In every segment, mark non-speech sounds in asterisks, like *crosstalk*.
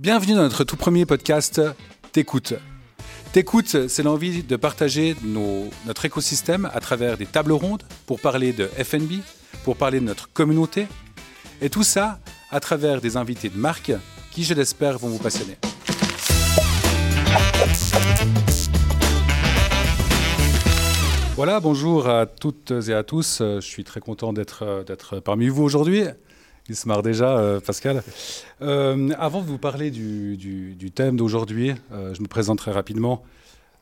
Bienvenue dans notre tout premier podcast T'écoute. T'écoute, c'est l'envie de partager notre écosystème à travers des tables rondes pour parler de FNB, pour parler de notre communauté, et tout ça à travers des invités de marque qui, je l'espère, vont vous passionner. Voilà, bonjour à toutes et à tous. Je suis très content d'être parmi vous aujourd'hui. Il se marre déjà, euh, Pascal. Euh, avant de vous parler du, thème d'aujourd'hui, euh, je me présente très rapidement.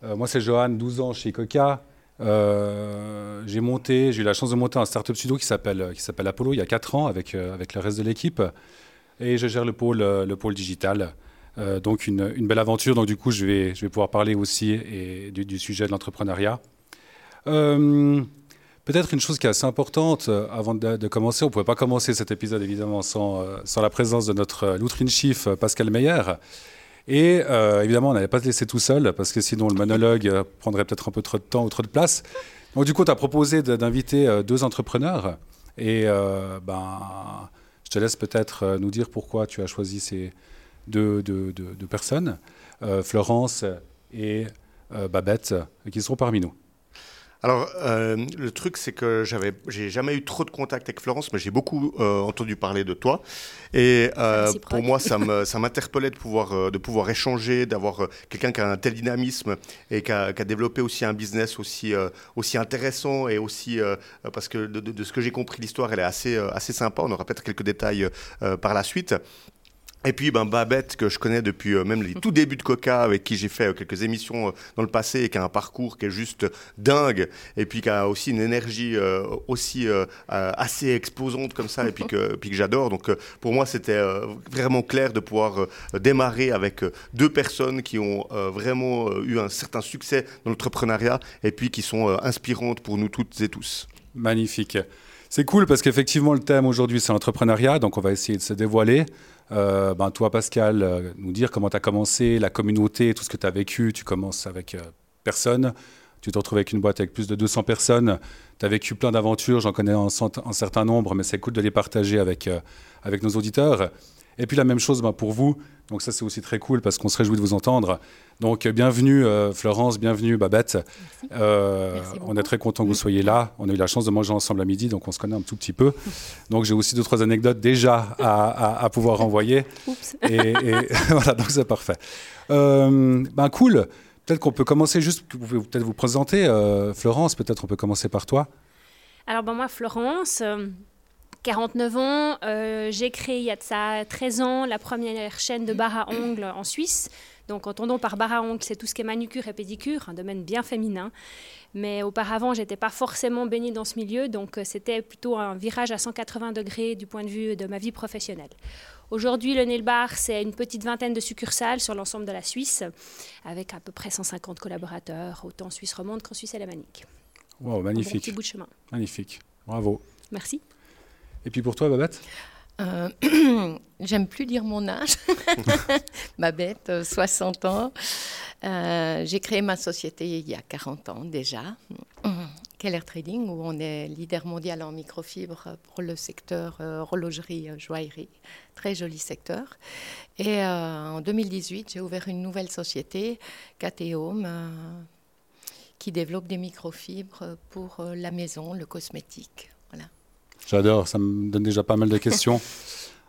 Moi, c'est Johan, 12 ans chez Coca. J'ai monté, j'ai eu la chance de monter un startup studio qui s'appelle qui s'appelle Apollo il y a 4 ans avec avec le reste de l'équipe et je gère le pôle le pôle digital. Donc une, une belle aventure. Donc du coup, je vais je vais pouvoir parler aussi du sujet de l'entrepreneuriat. Peut-être une chose qui est assez importante euh, avant de, commencer, on ne pouvait pas commencer cet épisode évidemment sans, euh, la présence de notre euh, loutre chief Pascal Meyer. Et évidemment, on n'allait pas se laisser tout seul parce que sinon le monologue prendrait peut-être un peu trop de temps ou trop de place. Donc du coup, tu as proposé d'inviter deux entrepreneurs et ben, je te laisse peut-être nous dire pourquoi tu as choisi ces deux, personnes, Florence et Babette, qui sont parmi nous. Alors, euh, le truc, c'est que j'avais, j'ai jamais eu trop de contact avec Florence, mais j'ai beaucoup euh, entendu parler de toi. Et euh, pour moi, ça, me, ça m'interpellait de pouvoir, de pouvoir échanger, d'avoir quelqu'un qui a un tel dynamisme et qui a, qui a développé aussi un business aussi, aussi intéressant et aussi, parce que de, de- de ce que j'ai compris, l'histoire, elle est assez, assez sympa. On aura peut-être quelques détails par la suite. Et puis ben, Babette, que je connais depuis euh, même les tout débuts de Coca, avec qui j'ai fait euh, quelques émissions euh, dans le passé et qui a un parcours qui est juste dingue, et puis qui a aussi une énergie aussi assez exposante comme ça, et puis que, puis que j'adore. Donc pour moi, c'était vraiment clair de pouvoir démarrer avec deux personnes qui ont vraiment eu un certain succès dans l'entrepreneuriat, et puis qui sont inspirantes pour nous toutes et tous. Magnifique. C'est cool parce qu'effectivement, le thème aujourd'hui, c'est l'entrepreneuriat. Donc, on va essayer de se dévoiler. Euh, ben, toi, Pascal, euh, nous dire comment tu as commencé, la communauté, tout ce que tu as vécu. Tu commences avec euh, personne. Tu te retrouves avec une boîte avec plus de 200 personnes. Tu as vécu plein d'aventures. J'en connais un, un certain nombre, mais c'est cool de les partager avec, avec nos auditeurs. Et puis, la même chose ben, pour vous. Donc, ça, c'est aussi très cool parce qu'on se réjouit de vous entendre. Donc, euh, bienvenue, euh, Florence. Bienvenue, Babette. Euh, Merci on est très content que vous soyez là. On a eu la chance de manger ensemble à midi, donc on se connaît un tout petit peu. Donc j'ai aussi deux trois anecdotes déjà à, à- à pouvoir renvoyer. Oups. Et, et *laughs* voilà, donc c'est parfait. Euh, ben cool. Peut-être qu'on peut commencer juste. Vous pouvez peut-être vous présenter, Florence. Peut-être on peut commencer par toi. Alors, ben, moi, Florence, 49 ans, euh, j'ai créé il y a de ça 13 ans la première chaîne de bar à ongles en Suisse. Donc, entendons par bar à ongles, c'est tout ce qui est manucure et pédicure, un domaine bien féminin. Mais auparavant, j'étais pas forcément baignée dans ce milieu, donc euh, c'était plutôt un virage à 180 degrés du point de vue de ma vie professionnelle. Aujourd'hui, le Nail Bar, c'est une petite vingtaine de succursales sur l'ensemble de la Suisse, avec à peu près 150 collaborateurs, autant en Suisse romande qu'en Suisse alémanique. Wow, Un bon magnifique, petit bout de chemin. magnifique. Bravo. Merci. Et puis pour toi, Babette. Euh, *clears throat* J'aime plus dire mon âge. *laughs* Babette, euh, 60 ans. Euh, J'ai créé ma société il y a 40 ans déjà. *clears throat* Keller Trading, où on est leader mondial en microfibre pour le secteur euh, horlogerie, euh, joaillerie. Très joli secteur. Et euh, en 2018, j'ai ouvert une nouvelle société, Cateome, euh, qui développe des microfibres pour euh, la maison, le cosmétique. J'adore. Ça me donne déjà pas mal de questions. *laughs*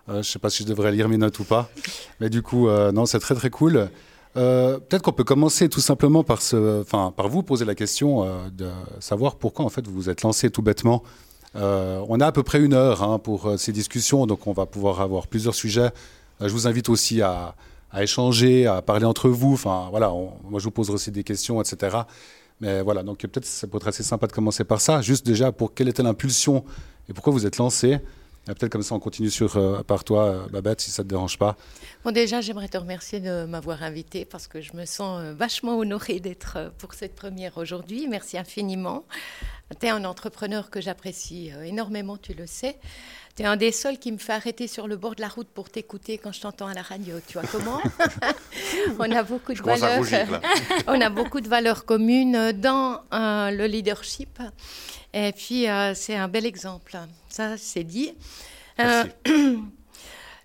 Euh, je ne sais pas si je devrais lire mes notes ou pas. Mais du coup, euh, non, c'est très très cool. Euh, Peut-être qu'on peut commencer tout simplement par, ce, enfin, par vous poser la question de savoir pourquoi en fait vous vous êtes lancé tout bêtement. On a à peu près une heure hein, pour ces discussions, donc on va pouvoir avoir plusieurs sujets. Je vous invite aussi à, à échanger, à parler entre vous. Enfin voilà, on- moi je vous poserai aussi des questions, etc. Mais voilà, donc peut-être ça pourrait être assez sympa de commencer par ça. Juste déjà pour quelle était l'impulsion et pourquoi vous êtes lancé? Et Peut-être comme ça on continue sur euh, par toi, euh, Babette, si ça te dérange pas. Bon, déjà, j'aimerais te remercier de m'avoir invité parce que je me sens euh, vachement honorée d'être euh, pour cette première aujourd'hui. Merci infiniment. Tu es un entrepreneur que j'apprécie énormément, tu le sais. Tu es un des seuls qui me fait arrêter sur le bord de la route pour t'écouter quand je t'entends à la radio. Tu vois comment? *laughs* On a beaucoup de valeurs. *laughs* On a beaucoup de valeurs communes dans euh, le leadership. Et puis, euh, c'est un bel exemple. Ça, c'est dit. Euh, *clears throat*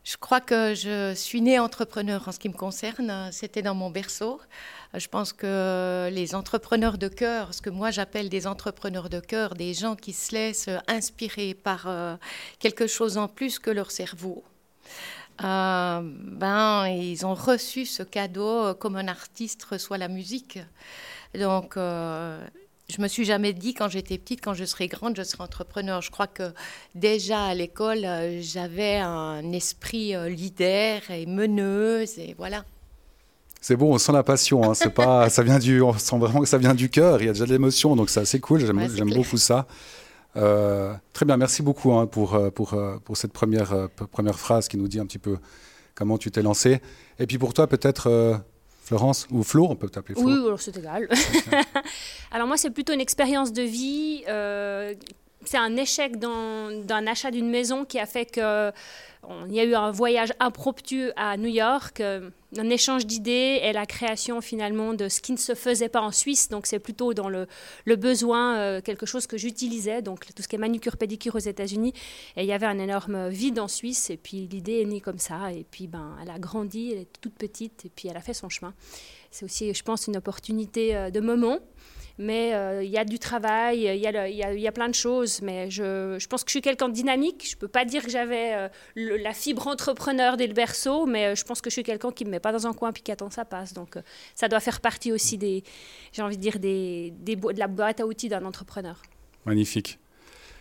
Je crois que je suis née entrepreneur en ce qui me concerne. C'était dans mon berceau. Je pense que les entrepreneurs de cœur, ce que moi j'appelle des entrepreneurs de cœur, des gens qui se laissent inspirer par euh, quelque chose en plus que leur cerveau, euh, ben, ils ont reçu ce cadeau comme un artiste reçoit la musique. Donc, euh, je me suis jamais dit quand j'étais petite, quand je serai grande, je serai entrepreneur. Je crois que déjà à l'école, j'avais un esprit leader et meneuse et voilà. C'est bon, on sent la passion. Hein. C'est pas, *laughs* ça vient du, on sent vraiment que ça vient du cœur. Il y a déjà de l'émotion, donc c'est assez cool. J'aime beaucoup ça. Euh, très bien, merci beaucoup hein, pour, euh, pour, euh, pour cette première, première phrase qui nous dit un petit peu comment tu t'es lancé. Et puis pour toi, peut-être, Florence ou Flo, on peut t'appeler Flo Oui, alors c'est égal. *laughs* alors moi, c'est plutôt une expérience de vie. c'est un échec d'un achat d'une maison qui a fait que il y a eu un voyage impromptu à New York, euh, un échange d'idées et la création finalement de ce qui ne se faisait pas en Suisse. Donc c'est plutôt dans le, besoin, euh, quelque chose que j'utilisais, donc tout ce qui est manucure, pédicure aux États-Unis. Et il y avait un énorme vide en Suisse. Et puis l'idée est née comme ça. Et puis ben, elle a grandi, elle est toute petite et puis elle a fait son chemin. C'est aussi, je pense, une opportunité euh, de moment. Mais euh, il y a du travail, il y, y, a plein de choses. Mais je, je pense que je suis quelqu'un de dynamique. Je ne peux pas dire que j'avais euh, la fibre entrepreneur dès le berceau, mais euh, je pense que je suis quelqu'un qui ne me met pas dans un coin puis qui attend ça passe. Donc ça doit faire partie aussi des, j'ai envie de dire, des, des, de la boîte à outils d'un entrepreneur. Magnifique.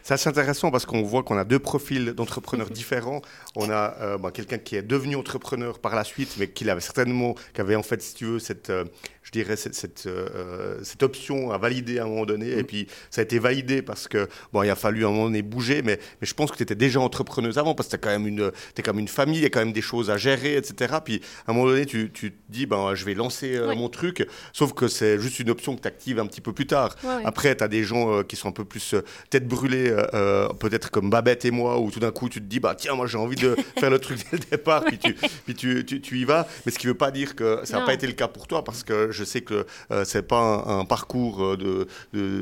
C'est assez intéressant parce qu'on voit qu'on a deux profils d'entrepreneurs *laughs* différents. On a euh, bah, quelqu'un qui est devenu entrepreneur par la suite, mais qui avait certainement, qui avait en fait, si tu veux, cette, euh, je dirais, cette, cette, euh, cette, option à valider à un moment donné. Et mm. puis, ça a été validé parce que, bon, il a fallu à un moment donné bouger, mais, mais je pense que tu étais déjà entrepreneuse avant parce que tu quand même une, es quand même une famille, il y a quand même des choses à gérer, etc. Puis, à un moment donné, tu, tu te dis, ben, je vais lancer mon truc, sauf que c'est juste une option que tu actives un petit peu plus tard. Après, tu as des gens qui sont un peu plus tête brûlée euh, euh, peut-être comme Babette et moi, où tout d'un coup tu te dis, bah tiens, moi j'ai envie de *laughs* faire le truc dès le départ, puis tu, puis tu, tu, y vas. Mais ce qui ne veut pas dire que ça n'a pas été le cas pour toi, parce que je sais que euh, c'est pas un, parcours de,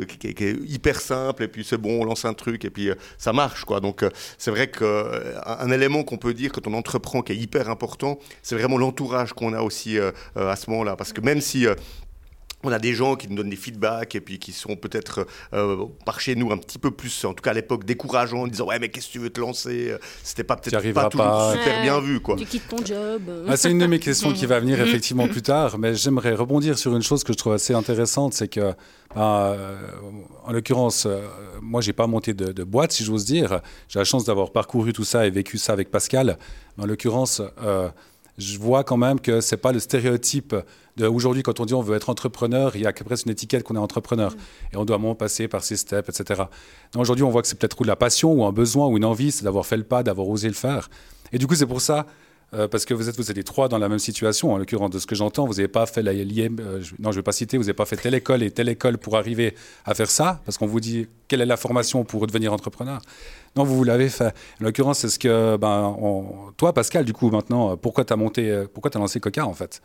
qui, est hyper simple, et puis c'est bon, on lance un truc, et puis ça marche. quoi. Donc c'est vrai qu'un un élément qu'on peut dire quand on entreprend qui est hyper important, c'est vraiment l'entourage qu'on a aussi à ce moment-là. Parce que même si on a des gens qui nous donnent des feedbacks et puis qui sont peut-être euh, par chez nous un petit peu plus, en tout cas à l'époque, décourageants en disant ouais mais qu'est-ce que tu veux te lancer? C'était pas peut-être pas toujours super bien vu quoi. Tu quittes ton job. Ah, c'est une de mes questions qui va venir *laughs* effectivement plus tard, mais j'aimerais rebondir sur une chose que je trouve assez intéressante, c'est que ben, euh, en l'occurrence, euh, moi j'ai pas monté de, boîte si j'ose dire. J'ai la chance d'avoir parcouru tout ça et vécu ça avec Pascal. Mais en l'occurrence je vois quand même que c'est pas le stéréotype Aujourd'hui, quand on dit on veut être entrepreneur, il y a presque une étiquette qu'on est entrepreneur. Et on doit moins passer par ces steps, etc. Aujourd'hui, on voit que c'est peut-être de la passion ou un besoin ou une envie, c'est d'avoir fait le pas, d'avoir osé le faire. Et du coup, c'est pour ça euh, parce que vous êtes, vous êtes les trois dans la même situation, en l'occurrence de ce que j'entends, vous n'avez pas fait la euh, non je ne vais pas citer, vous n'avez pas fait telle école et telle école pour arriver à faire ça, parce qu'on vous dit quelle est la formation pour devenir entrepreneur? Non, vous, vous l'avez fait. En l'occurrence, c'est ce que, ben, toi Pascal, du coup maintenant, pourquoi tu as monté, pourquoi tu as lancé Coca en fait?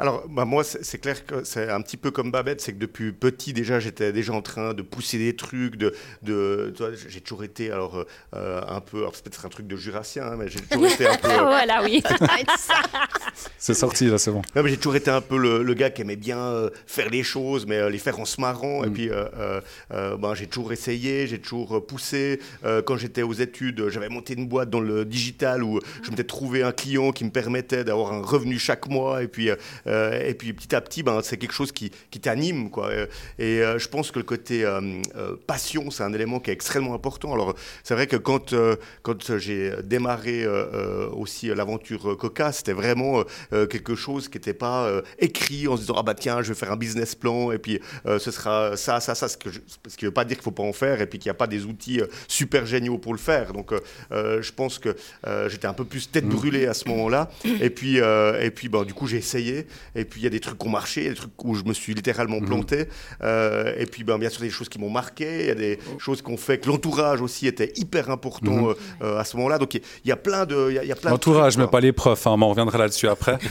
Alors, bah moi, c'est clair que c'est un petit peu comme Babette, c'est que depuis petit, déjà, j'étais déjà en train de pousser des trucs, de, de j'ai toujours été, alors, euh, un peu, alors c'est peut-être un truc de jurassien, hein, mais j'ai toujours été un peu... *laughs* voilà, oui. *laughs* c'est sorti, là, c'est bon. Non, mais j'ai toujours été un peu le, gars qui aimait bien euh, faire les choses, mais euh, les faire en se marrant, et mm. puis, ben, j'ai toujours essayé, j'ai toujours poussé. quand j'étais aux études, j'avais monté une boîte dans le digital où je m'étais trouvé un client qui me permettait d'avoir un revenu chaque mois, et puis euh, et puis petit à petit, ben, c'est quelque chose qui, qui t'anime. Quoi. Et euh, je pense que le côté euh, passion, c'est un élément qui est extrêmement important. Alors c'est vrai que quand, quand j'ai démarré aussi l'aventure Coca, c'était vraiment quelque chose qui n'était pas écrit en se disant ah bah tiens je vais faire un business plan et puis ce sera ça ça ça ce, que ce qui veut pas dire qu'il faut pas en faire et puis qu'il n'y a pas des outils super géniaux pour le faire. Donc je pense que j'étais un peu plus tête mmh. brûlée à ce moment-là et puis et puis ben, du coup j'ai essayé et puis il y a des trucs qui ont marché, des trucs où je me suis littéralement mhm. planté. Euh, et puis ben, bien sûr, des choses qui m'ont marqué. Il y a des choses qui ont fait que l'entourage aussi était hyper important mhm. euh, euh, à ce moment-là. Donc il y, a plein de. Il y a, plein L'entourage, mais pas les profs. Hein, on en reviendra là-dessus après. *laughs*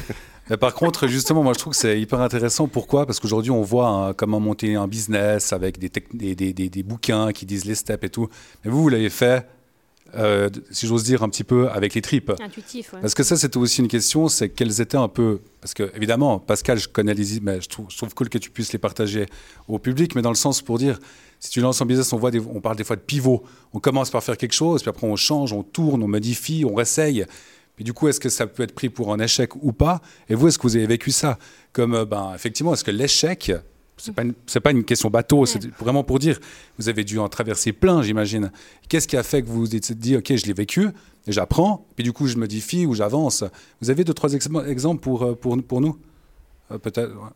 Mais par contre, justement, moi je trouve que c'est hyper intéressant. Pourquoi? Parce qu'aujourd'hui, on voit hein, comment monter un business avec des, des, des, des, bouquins qui disent les steps et tout. Mais vous, vous l'avez fait euh, si j'ose dire, un petit peu avec les tripes. Intuitif, ouais. Parce que ça, c'était aussi une question, c'est quels étaient un peu... Parce que, évidemment, Pascal, je connais les... Mais je trouve, je trouve cool que tu puisses les partager au public, mais dans le sens pour dire, si tu lances un business, on, voit des- on parle des fois de pivot. On commence par faire quelque chose, puis après on change, on tourne, on modifie, on réessaye. Mais du coup, est-ce que ça peut être pris pour un échec ou pas? Et vous, est-ce que vous avez vécu ça? Comme, euh, ben, effectivement, est-ce que l'échec, c'est pas, une- c'est pas une question bateau, c'est vraiment pour dire, vous avez dû en traverser plein, j'imagine. Qu'est-ce qui a fait que vous vous êtes dit, OK, je l'ai vécu, et j'apprends, puis du coup, je modifie ou j'avance Vous avez deux, trois ex- exemples pour, euh, pour, pour nous? Euh, Peut-être. ouais.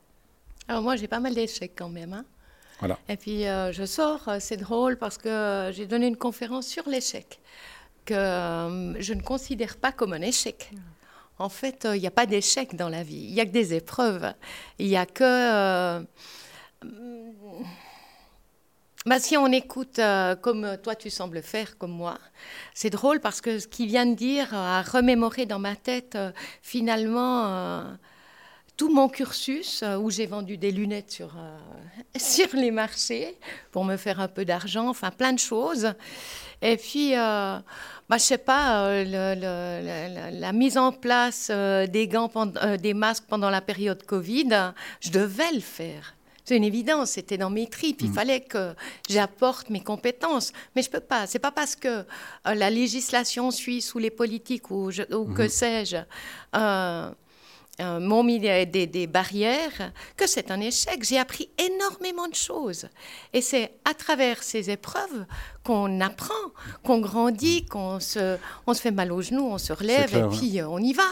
Alors moi, j'ai pas mal d'échecs quand même. hein. Voilà. Et puis euh, je sors, c'est drôle parce que j'ai donné une conférence sur l'échec, que euh, je ne considère pas comme un échec. En fait, il n'y a pas d'échec dans la vie, il n'y a que des épreuves. Il n'y a que... euh, bah, si on écoute euh, comme toi tu sembles faire, comme moi, c'est drôle parce que ce qu'il vient de dire a remémoré dans ma tête euh, finalement euh, tout mon cursus où j'ai vendu des lunettes sur, *laughs* sur les marchés pour me faire un peu d'argent, enfin plein de choses. Et puis, bah, je sais pas, la- la, mise en place des gants, des masques pendant la période Covid, je devais le faire. C'est une évidence, c'était dans mes tripes. Il fallait que j'apporte mes compétences. Mais je peux pas. C'est pas parce que euh, la législation suisse ou les politiques ou, je- ou que sais-je euh, euh, m'ont mis des, des- des barrières que c'est un échec. J'ai appris énormément de choses. Et c'est à travers ces épreuves qu'on apprend, qu'on grandit, qu'on se, on se fait mal aux genoux, on se relève clair, et puis euh, on y va.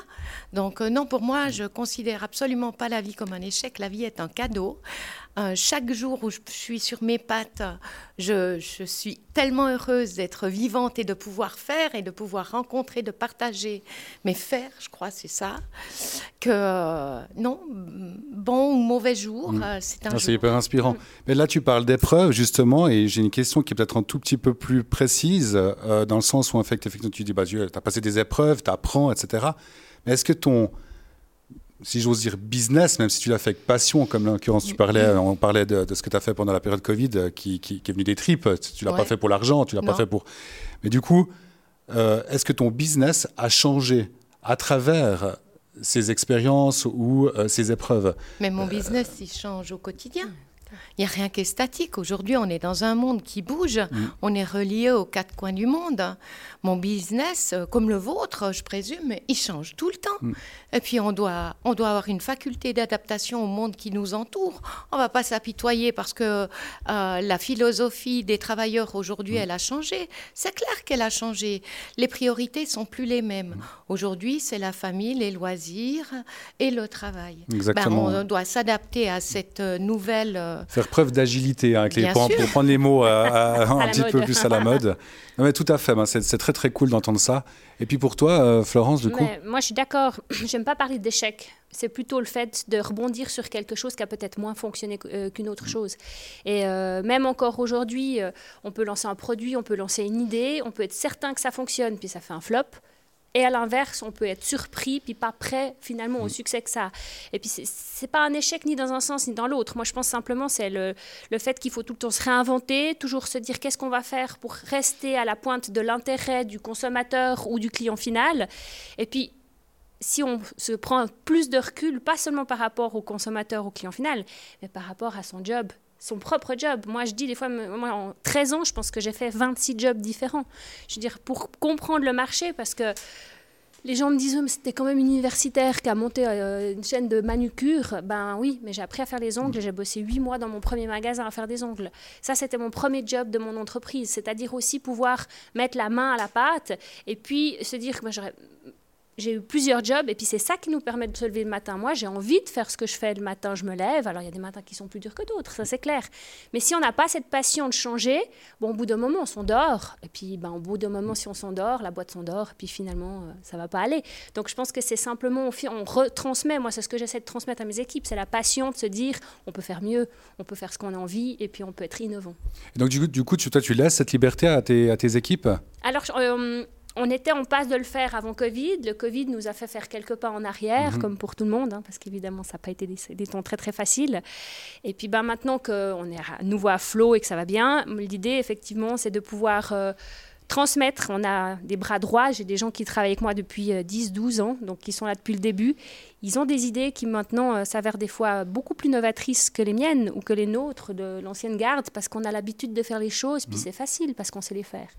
Donc non, pour moi, je considère absolument pas la vie comme un échec. La vie est un cadeau. Euh, chaque jour où je suis sur mes pattes, je, je suis tellement heureuse d'être vivante et de pouvoir faire et de pouvoir rencontrer, de partager. Mais faire, je crois, c'est ça. Que euh, non, bon ou mauvais jour, euh, c'est un Ah, c'est hyper inspirant. Mais là, tu parles d'épreuves, justement, et j'ai une question qui est peut-être un tout petit peu plus précise, dans le sens où, en fait, effectivement, tu dis, bah, tu as passé des épreuves, tu apprends, etc. Mais est-ce que ton, si j'ose dire, business, même si tu l'as fait avec passion, comme en l'occurrence, tu parlais, on parlait de, de ce que tu as fait pendant la période Covid, euh, qui, qui- qui est venu des tripes, tu l'as pas fait pour l'argent, tu l'as pas fait pour... Mais du coup, euh, est-ce que ton business a changé à travers ces expériences ou euh, ces épreuves? Mais mon business, il change au quotidien. Il n'y a rien qui est statique. Aujourd'hui, on est dans un monde qui bouge. On est relié aux quatre coins du monde. Mon business, euh, comme le vôtre, je présume, il change tout le temps. Et puis, on doit, on doit avoir une faculté d'adaptation au monde qui nous entoure. On ne va pas s'apitoyer parce que euh, la philosophie des travailleurs aujourd'hui, elle a changé. C'est clair qu'elle a changé. Les priorités sont plus les mêmes. Aujourd'hui, c'est la famille, les loisirs et le travail. Ben, Exactement. on doit s'adapter à cette euh, nouvelle. Euh, Faire preuve d'agilité, hein, pour, pour prendre les mots euh, *laughs* à- un À petit peu plus à la mode. Non, mais tout à fait, ben, c'est très très cool d'entendre ça. Et puis pour toi, euh, Florence, du coup? Mais moi, je suis d'accord. *clears throat* J'aime pas parler d'échec. C'est plutôt le fait de rebondir sur quelque chose qui a peut-être moins fonctionné qu'- euh, qu'une autre chose. Et euh, même encore aujourd'hui, euh, on peut lancer un produit, on peut lancer une idée, on peut être certain que ça fonctionne, puis ça fait un flop. Et à l'inverse, on peut être surpris, puis pas prêt finalement au succès que ça a. Et puis, c'est- c'est pas un échec ni dans un sens ni dans l'autre. Moi, je pense simplement c'est le, le fait qu'il faut tout le temps se réinventer, toujours se dire qu'est-ce qu'on va faire pour rester à la pointe de l'intérêt du consommateur ou du client final. Et puis, si on se prend plus de recul, pas seulement par rapport au consommateur, au client final, mais par rapport à son job, son propre job. Moi, je dis des fois, moi, en 13 ans, je pense que j'ai fait 26 jobs différents. Je veux dire, pour comprendre le marché, parce que les gens me disent, Oh, mais c'était quand même universitaire qui a monté euh, une chaîne de manucure. Ben oui, mais j'ai appris à faire les ongles. J'ai bossé huit mois dans mon premier magasin à faire des ongles. Ça, c'était mon premier job de mon entreprise. C'est-à-dire aussi pouvoir mettre la main à la pâte et puis se dire que moi, j'aurais j'ai eu plusieurs jobs et puis c'est ça qui nous permet de se lever le matin. Moi, j'ai envie de faire ce que je fais le matin, je me lève. Alors, il y a des matins qui sont plus durs que d'autres, ça c'est clair. Mais si on n'a pas cette passion de changer, bon, au bout d'un moment, on s'endort. Et puis, ben, au bout d'un moment, si on s'endort, la boîte s'endort, et puis finalement, euh, ça va pas aller. Donc, je pense que c'est simplement, on, retransmet, moi, c'est ce que j'essaie de transmettre à mes équipes, c'est la passion de se dire, on peut faire mieux, on peut faire ce qu'on a envie, et puis on peut être innovant. Et donc du coup, du coup tu, toi, tu laisses cette liberté à tes, à tes équipes? Alors, euh, on était en passe de le faire avant Covid. Le Covid nous a fait faire quelques pas en arrière, Mhm. comme pour tout le monde, hein, parce qu'évidemment, ça n'a pas été des, des temps très très faciles. Et puis, ben, maintenant qu'on est à nouveau à flot et que ça va bien, l'idée, effectivement, c'est de pouvoir euh, transmettre. On a des bras droits, j'ai des gens qui travaillent avec moi depuis 10-12 ans, donc qui sont là depuis le début. Ils ont des idées qui maintenant s'avèrent des fois beaucoup plus novatrices que les miennes ou que les nôtres de l'ancienne garde, parce qu'on a l'habitude de faire les choses, puis mmh. c'est facile parce qu'on sait les faire.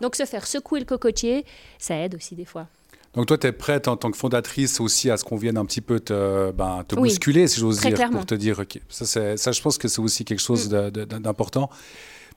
Donc se faire secouer le cocotier, ça aide aussi des fois. Donc toi, tu es prête en tant que fondatrice aussi à ce qu'on vienne un petit peu te, ben, te bousculer, si j'ose dire, pour te dire, ok, ça, ça je pense que c'est aussi quelque chose mm. d'important.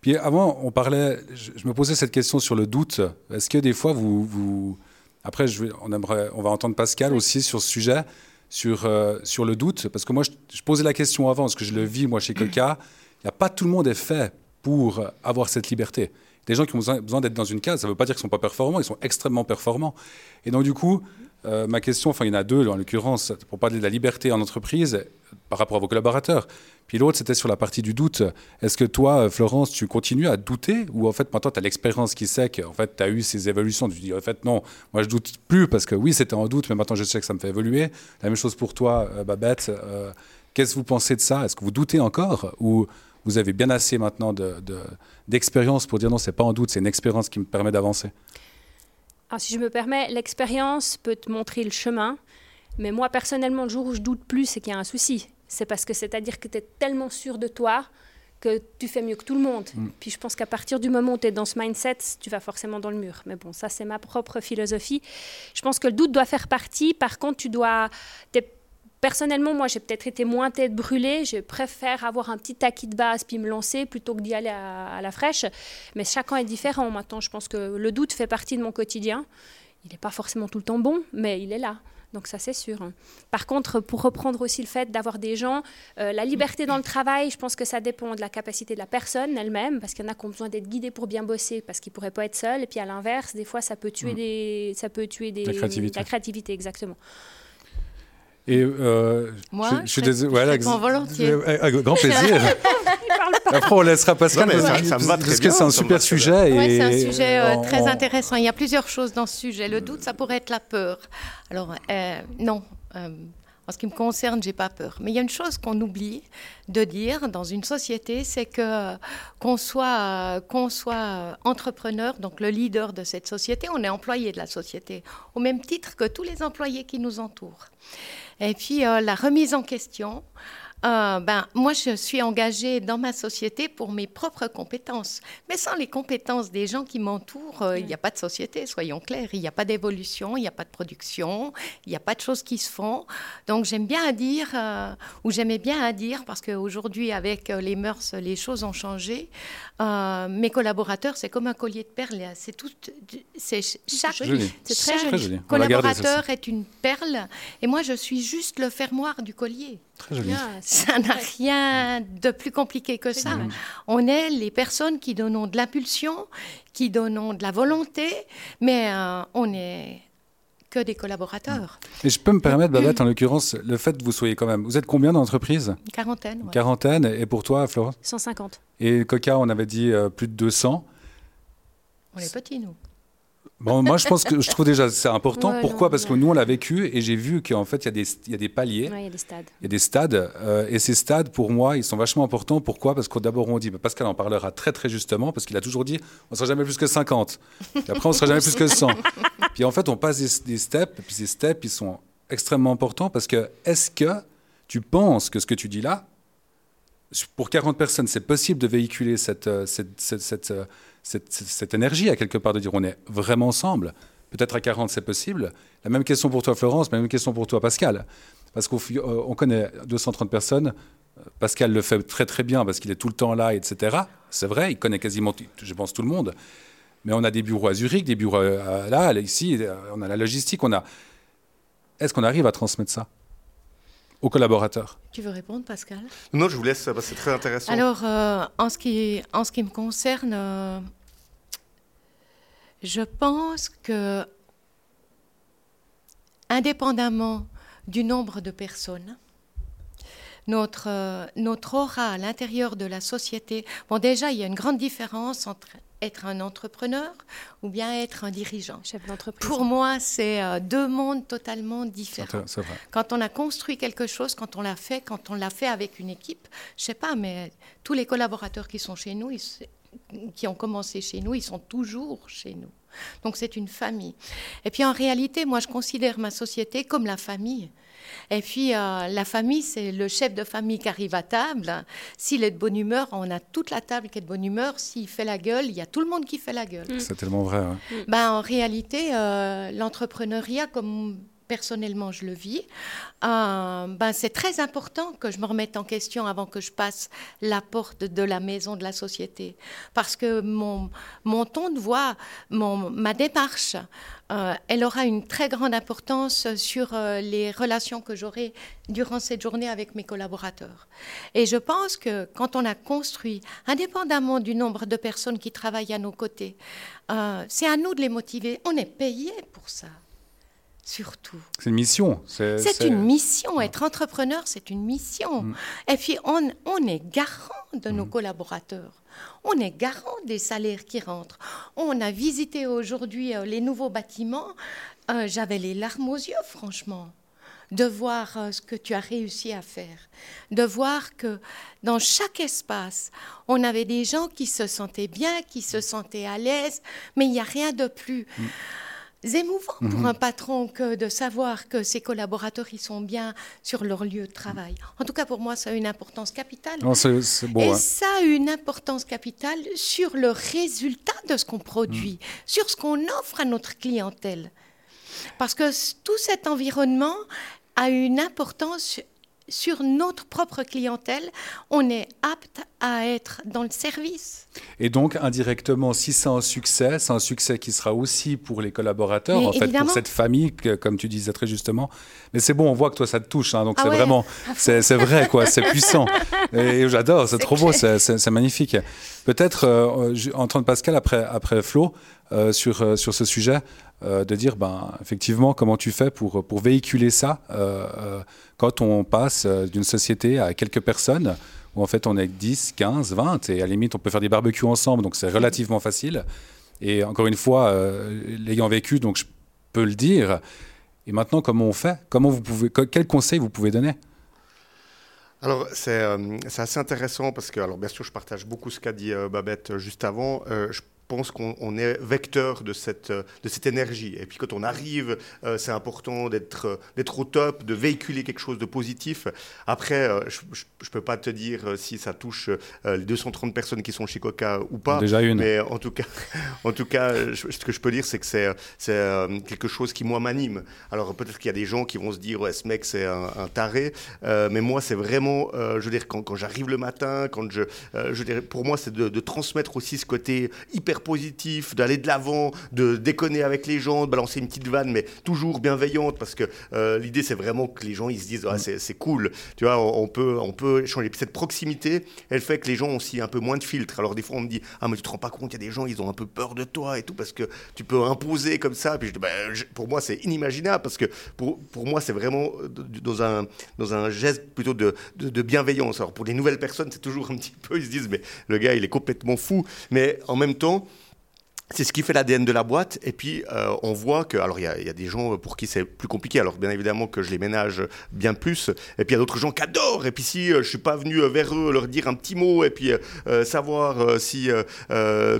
Puis avant, on parlait, je, me posais cette question sur le doute. Est-ce que des fois, vous... vous... Après, je vais, on, aimerait, on va entendre Pascal aussi sur ce sujet, sur, euh, sur le doute, parce que moi, je, posais la question avant, parce que je le vis, moi, chez Coca, il n'y a pas tout le monde est fait pour avoir cette liberté des gens qui ont besoin, d'être dans une case. Ça ne veut pas dire qu'ils ne sont pas performants, ils sont extrêmement performants. Et donc, du coup, euh, ma question, enfin, il y en a deux en l'occurrence, pour parler de la liberté en entreprise par rapport à vos collaborateurs. Puis l'autre, c'était sur la partie du doute. Est-ce que toi, Florence, tu continues à douter ou en fait, maintenant, tu as l'expérience qui sait qu'en fait, tu as eu ces évolutions? Tu dis, en fait, non, moi, je doute plus parce que oui, c'était en doute, mais maintenant, je sais que ça me fait évoluer. La même chose pour toi, euh, Babette. Euh, qu'est-ce que vous pensez de ça? Est-ce que vous doutez encore ou vous avez bien assez maintenant d'expérience pour dire non, c'est pas en doute, c'est une expérience qui me permet d'avancer? Alors, si je me permets, l'expérience peut te montrer le chemin, mais moi, personnellement, le jour où je doute plus, c'est qu'il y a un souci. C'est parce que c'est-à-dire que tu es tellement sûr de toi que tu fais mieux que tout le monde. Mm. Puis je pense qu'à partir du moment où tu es dans ce mindset, tu vas forcément dans le mur. Mais bon, ça, c'est ma propre philosophie. Je pense que le doute doit faire partie. Par contre, tu dois Personnellement, moi, j'ai peut-être été moins tête brûlée. Je préfère avoir un petit acquis de base puis me lancer plutôt que d'y aller à, la fraîche. Mais chacun est différent maintenant. Je pense que le doute fait partie de mon quotidien. Il n'est pas forcément tout le temps bon, mais il est là. Donc ça, c'est sûr. Par contre, pour reprendre aussi le fait d'avoir des gens, euh, la liberté dans le travail, je pense que ça dépend de la capacité de la personne elle-même, parce qu'il y en a qui ont besoin d'être guidés pour bien bosser, parce qu'ils ne pourraient pas être seuls. Et puis à l'inverse, des fois, ça peut tuer, mm. des, ça peut tuer des, la créativité. La créativité, exactement. Et euh, Moi, je, suis désolé. Ouais, volontiers. Avec grand *laughs* plaisir. Après, on laissera Pascal. Non, ça, ça, me va très parce que c'est un super sujet. Oui, c'est un sujet euh, très intéressant. Il y a plusieurs choses dans ce sujet. Le doute, ça pourrait être la peur. Alors, euh, non. Euh, en ce qui me concerne, j'ai pas peur. Mais il y a une chose qu'on oublie de dire dans une société, c'est que qu'on soit qu'on soit entrepreneur, donc le leader de cette société, on est employé de la société, au même titre que tous les employés qui nous entourent. Et puis euh, la remise en question, euh, ben, moi, je suis engagée dans ma société pour mes propres compétences. Mais sans les compétences des gens qui m'entourent, euh, il n'y a pas de société, soyons clairs. Il n'y a pas d'évolution, il n'y a pas de production, il n'y a pas de choses qui se font. Donc, j'aime bien à dire, euh, ou j'aimais bien à dire, parce qu'aujourd'hui, avec les mœurs, les choses ont changé. mes collaborateurs, c'est comme un collier de perles. C'est tout, c'est chaque, c'est très, joli. collaborateur est une perle, et moi, je suis juste le fermoir du collier. Très joli. ça n'a rien de plus compliqué que ça. On est les personnes qui donnons de l'impulsion, qui donnons de la volonté, mais euh, on n'est que des collaborateurs. Et je peux me permettre, Babette, en l'occurrence, le fait que vous soyez quand même. Vous êtes combien d'entreprises? Quarantaine. Quarantaine. Et pour toi, Florence? 150. Et Coca, on avait dit euh, plus de 200. On est petits, nous moi, je pense que je trouve déjà c'est important. Pourquoi? Parce que nous, on l'a vécu et j'ai vu qu'en fait, il y, a des, y a des paliers. il y a des stades. Il y a des stades. Euh, et ces stades, pour moi, ils sont vachement importants. Pourquoi? Parce que d'abord, on dit, Pascal en parlera très, très justement, parce qu'il a toujours dit, on ne sera jamais plus que 50. Et après, on ne sera jamais plus que 100. *laughs* Puis en fait, on passe des, des steps. Et puis ces steps, ils sont extrêmement importants parce que est-ce que tu penses que ce que tu dis là, pour 40 personnes, c'est possible de véhiculer cette, euh, cette, cette, euh, cette, énergie à quelque part de dire on est vraiment ensemble. Peut-être à 40, c'est possible. La même question pour toi, Florence, la même question pour toi, Pascal. Parce qu'on euh, connaît 230 personnes. Pascal le fait très très bien parce qu'il est tout le temps là, etc. C'est vrai, il connaît quasiment, je pense, tout le monde. Mais on a des bureaux à Zurich, des bureaux là, ici, on a la logistique, on a. Est-ce qu'on arrive à transmettre ça? Aux collaborateurs. Tu veux répondre, Pascal? Non, je vous laisse, c'est très intéressant. Alors, euh, en, ce qui, en ce qui me concerne, euh, je pense que, indépendamment du nombre de personnes, notre, euh, notre aura à l'intérieur de la société, bon déjà, il y a une grande différence entre être un entrepreneur ou bien être un dirigeant. Chef d'entreprise. Pour moi, c'est euh, deux mondes totalement différents. C'est vrai. Quand on a construit quelque chose, quand on l'a fait, quand on l'a fait avec une équipe, je sais pas, mais tous les collaborateurs qui sont chez nous, qui ont commencé chez nous, ils sont toujours chez nous. Donc c'est une famille. Et puis en réalité, moi je considère ma société comme la famille. Et puis euh, la famille, c'est le chef de famille qui arrive à table. S'il est de bonne humeur, on a toute la table qui est de bonne humeur. S'il fait la gueule, il y a tout le monde qui fait la gueule. C'est tellement vrai. Ben, en réalité, euh, l'entrepreneuriat, comme personnellement je le vis, euh, ben, c'est très important que je me remette en question avant que je passe la porte de la maison de la société. Parce que mon, ton de voix, mon, ma démarche, euh, elle aura une très grande importance sur euh, les relations que j'aurai durant cette journée avec mes collaborateurs. Et je pense que quand on a construit, indépendamment du nombre de personnes qui travaillent à nos côtés, c'est à nous de les motiver. On est payé pour ça surtout. C'est une mission. C'est une mission. Être entrepreneur, c'est une mission. Mm. Et puis, on, on, est garant de nos mm. collaborateurs. On est garant des salaires qui rentrent. On a visité aujourd'hui euh, les nouveaux bâtiments. Euh, j'avais les larmes aux yeux, franchement, de voir euh, ce que tu as réussi à faire. De voir que dans chaque espace, on avait des gens qui se sentaient bien, qui se sentaient à l'aise, mais il n'y a rien de plus. Mm émouvant pour mhm. un patron que de savoir que ses collaborateurs ils sont bien sur leur lieu de travail. En tout cas, pour moi, ça a une importance capitale. Et hein. ça a une importance capitale sur le résultat de ce qu'on produit, mhm. sur ce qu'on offre à notre clientèle. Parce que tout cet environnement a une importance sur notre propre clientèle, on est apte à être dans le service. Et donc, indirectement, si c'est un succès, c'est un succès qui sera aussi pour les collaborateurs, en fait, pour cette famille, comme tu disais très justement. Mais c'est bon, on voit que toi, ça te touche. Hein, donc, ah c'est vraiment, *laughs* c'est vrai, quoi, c'est puissant. *laughs* Et j'adore, c'est trop beau, c'est magnifique. Peut-être, euh, en train de Pascal, après, après Flo, euh, sur, euh, sur ce sujet, de dire, ben, effectivement, comment tu fais pour, pour véhiculer ça quand on passe d'une société à quelques personnes où en fait on est 10, 15, 20, et à la limite on peut faire des barbecues ensemble, donc c'est relativement facile. Et encore une fois, euh, l'ayant vécu, donc je peux le dire. Et maintenant, comment on fait? Comment vous pouvez Quels conseils vous pouvez donner? Alors, euh, c'est assez intéressant parce que, alors bien sûr, je partage beaucoup ce qu'a dit euh, Babette juste avant. Pense qu'on est vecteur de cette, de cette énergie. Et puis quand on arrive, euh, c'est important d'être d'être au top, de véhiculer quelque chose de positif. Après, euh, je ne peux pas te dire euh, si ça touche les 230 personnes qui sont chez Coca ou pas. Déjà une. Mais en tout cas, *laughs* en tout cas ce que je peux dire, c'est que c'est quelque chose qui, moi, m'anime. Alors peut-être qu'il y a des gens qui vont se dire, ouais, ce mec, c'est un, taré. mais moi, c'est vraiment, je veux dire, quand, quand j'arrive le matin, quand je, je veux pour moi, c'est de, de transmettre aussi ce côté hyper positif, d'aller de l'avant, de déconner avec les gens, de balancer une petite vanne, mais toujours bienveillante, parce que euh, l'idée c'est vraiment que les gens ils se disent ah, c'est cool, tu vois, on, peut on peut échanger. cette proximité, elle fait que les gens ont aussi un peu moins de filtres. Alors des fois on me dit ah mais tu te rends pas compte, il y a des gens ils ont un peu peur de toi et tout parce que tu peux imposer comme ça. Puis bah, pour moi c'est inimaginable parce que pour, pour moi c'est vraiment dans un dans un geste plutôt de, de, de bienveillance. Alors pour les nouvelles personnes c'est toujours un petit peu ils se disent mais le gars il est complètement fou, mais en même temps c'est ce qui fait l'ADN de la boîte. Et puis, euh, on voit que, alors, il y, a des gens pour qui c'est plus compliqué. Alors, bien évidemment que je les ménage bien plus. Et puis, il y a d'autres gens qui adorent. Et puis, si je euh, je suis pas venu euh, vers eux leur dire un petit mot et puis savoir si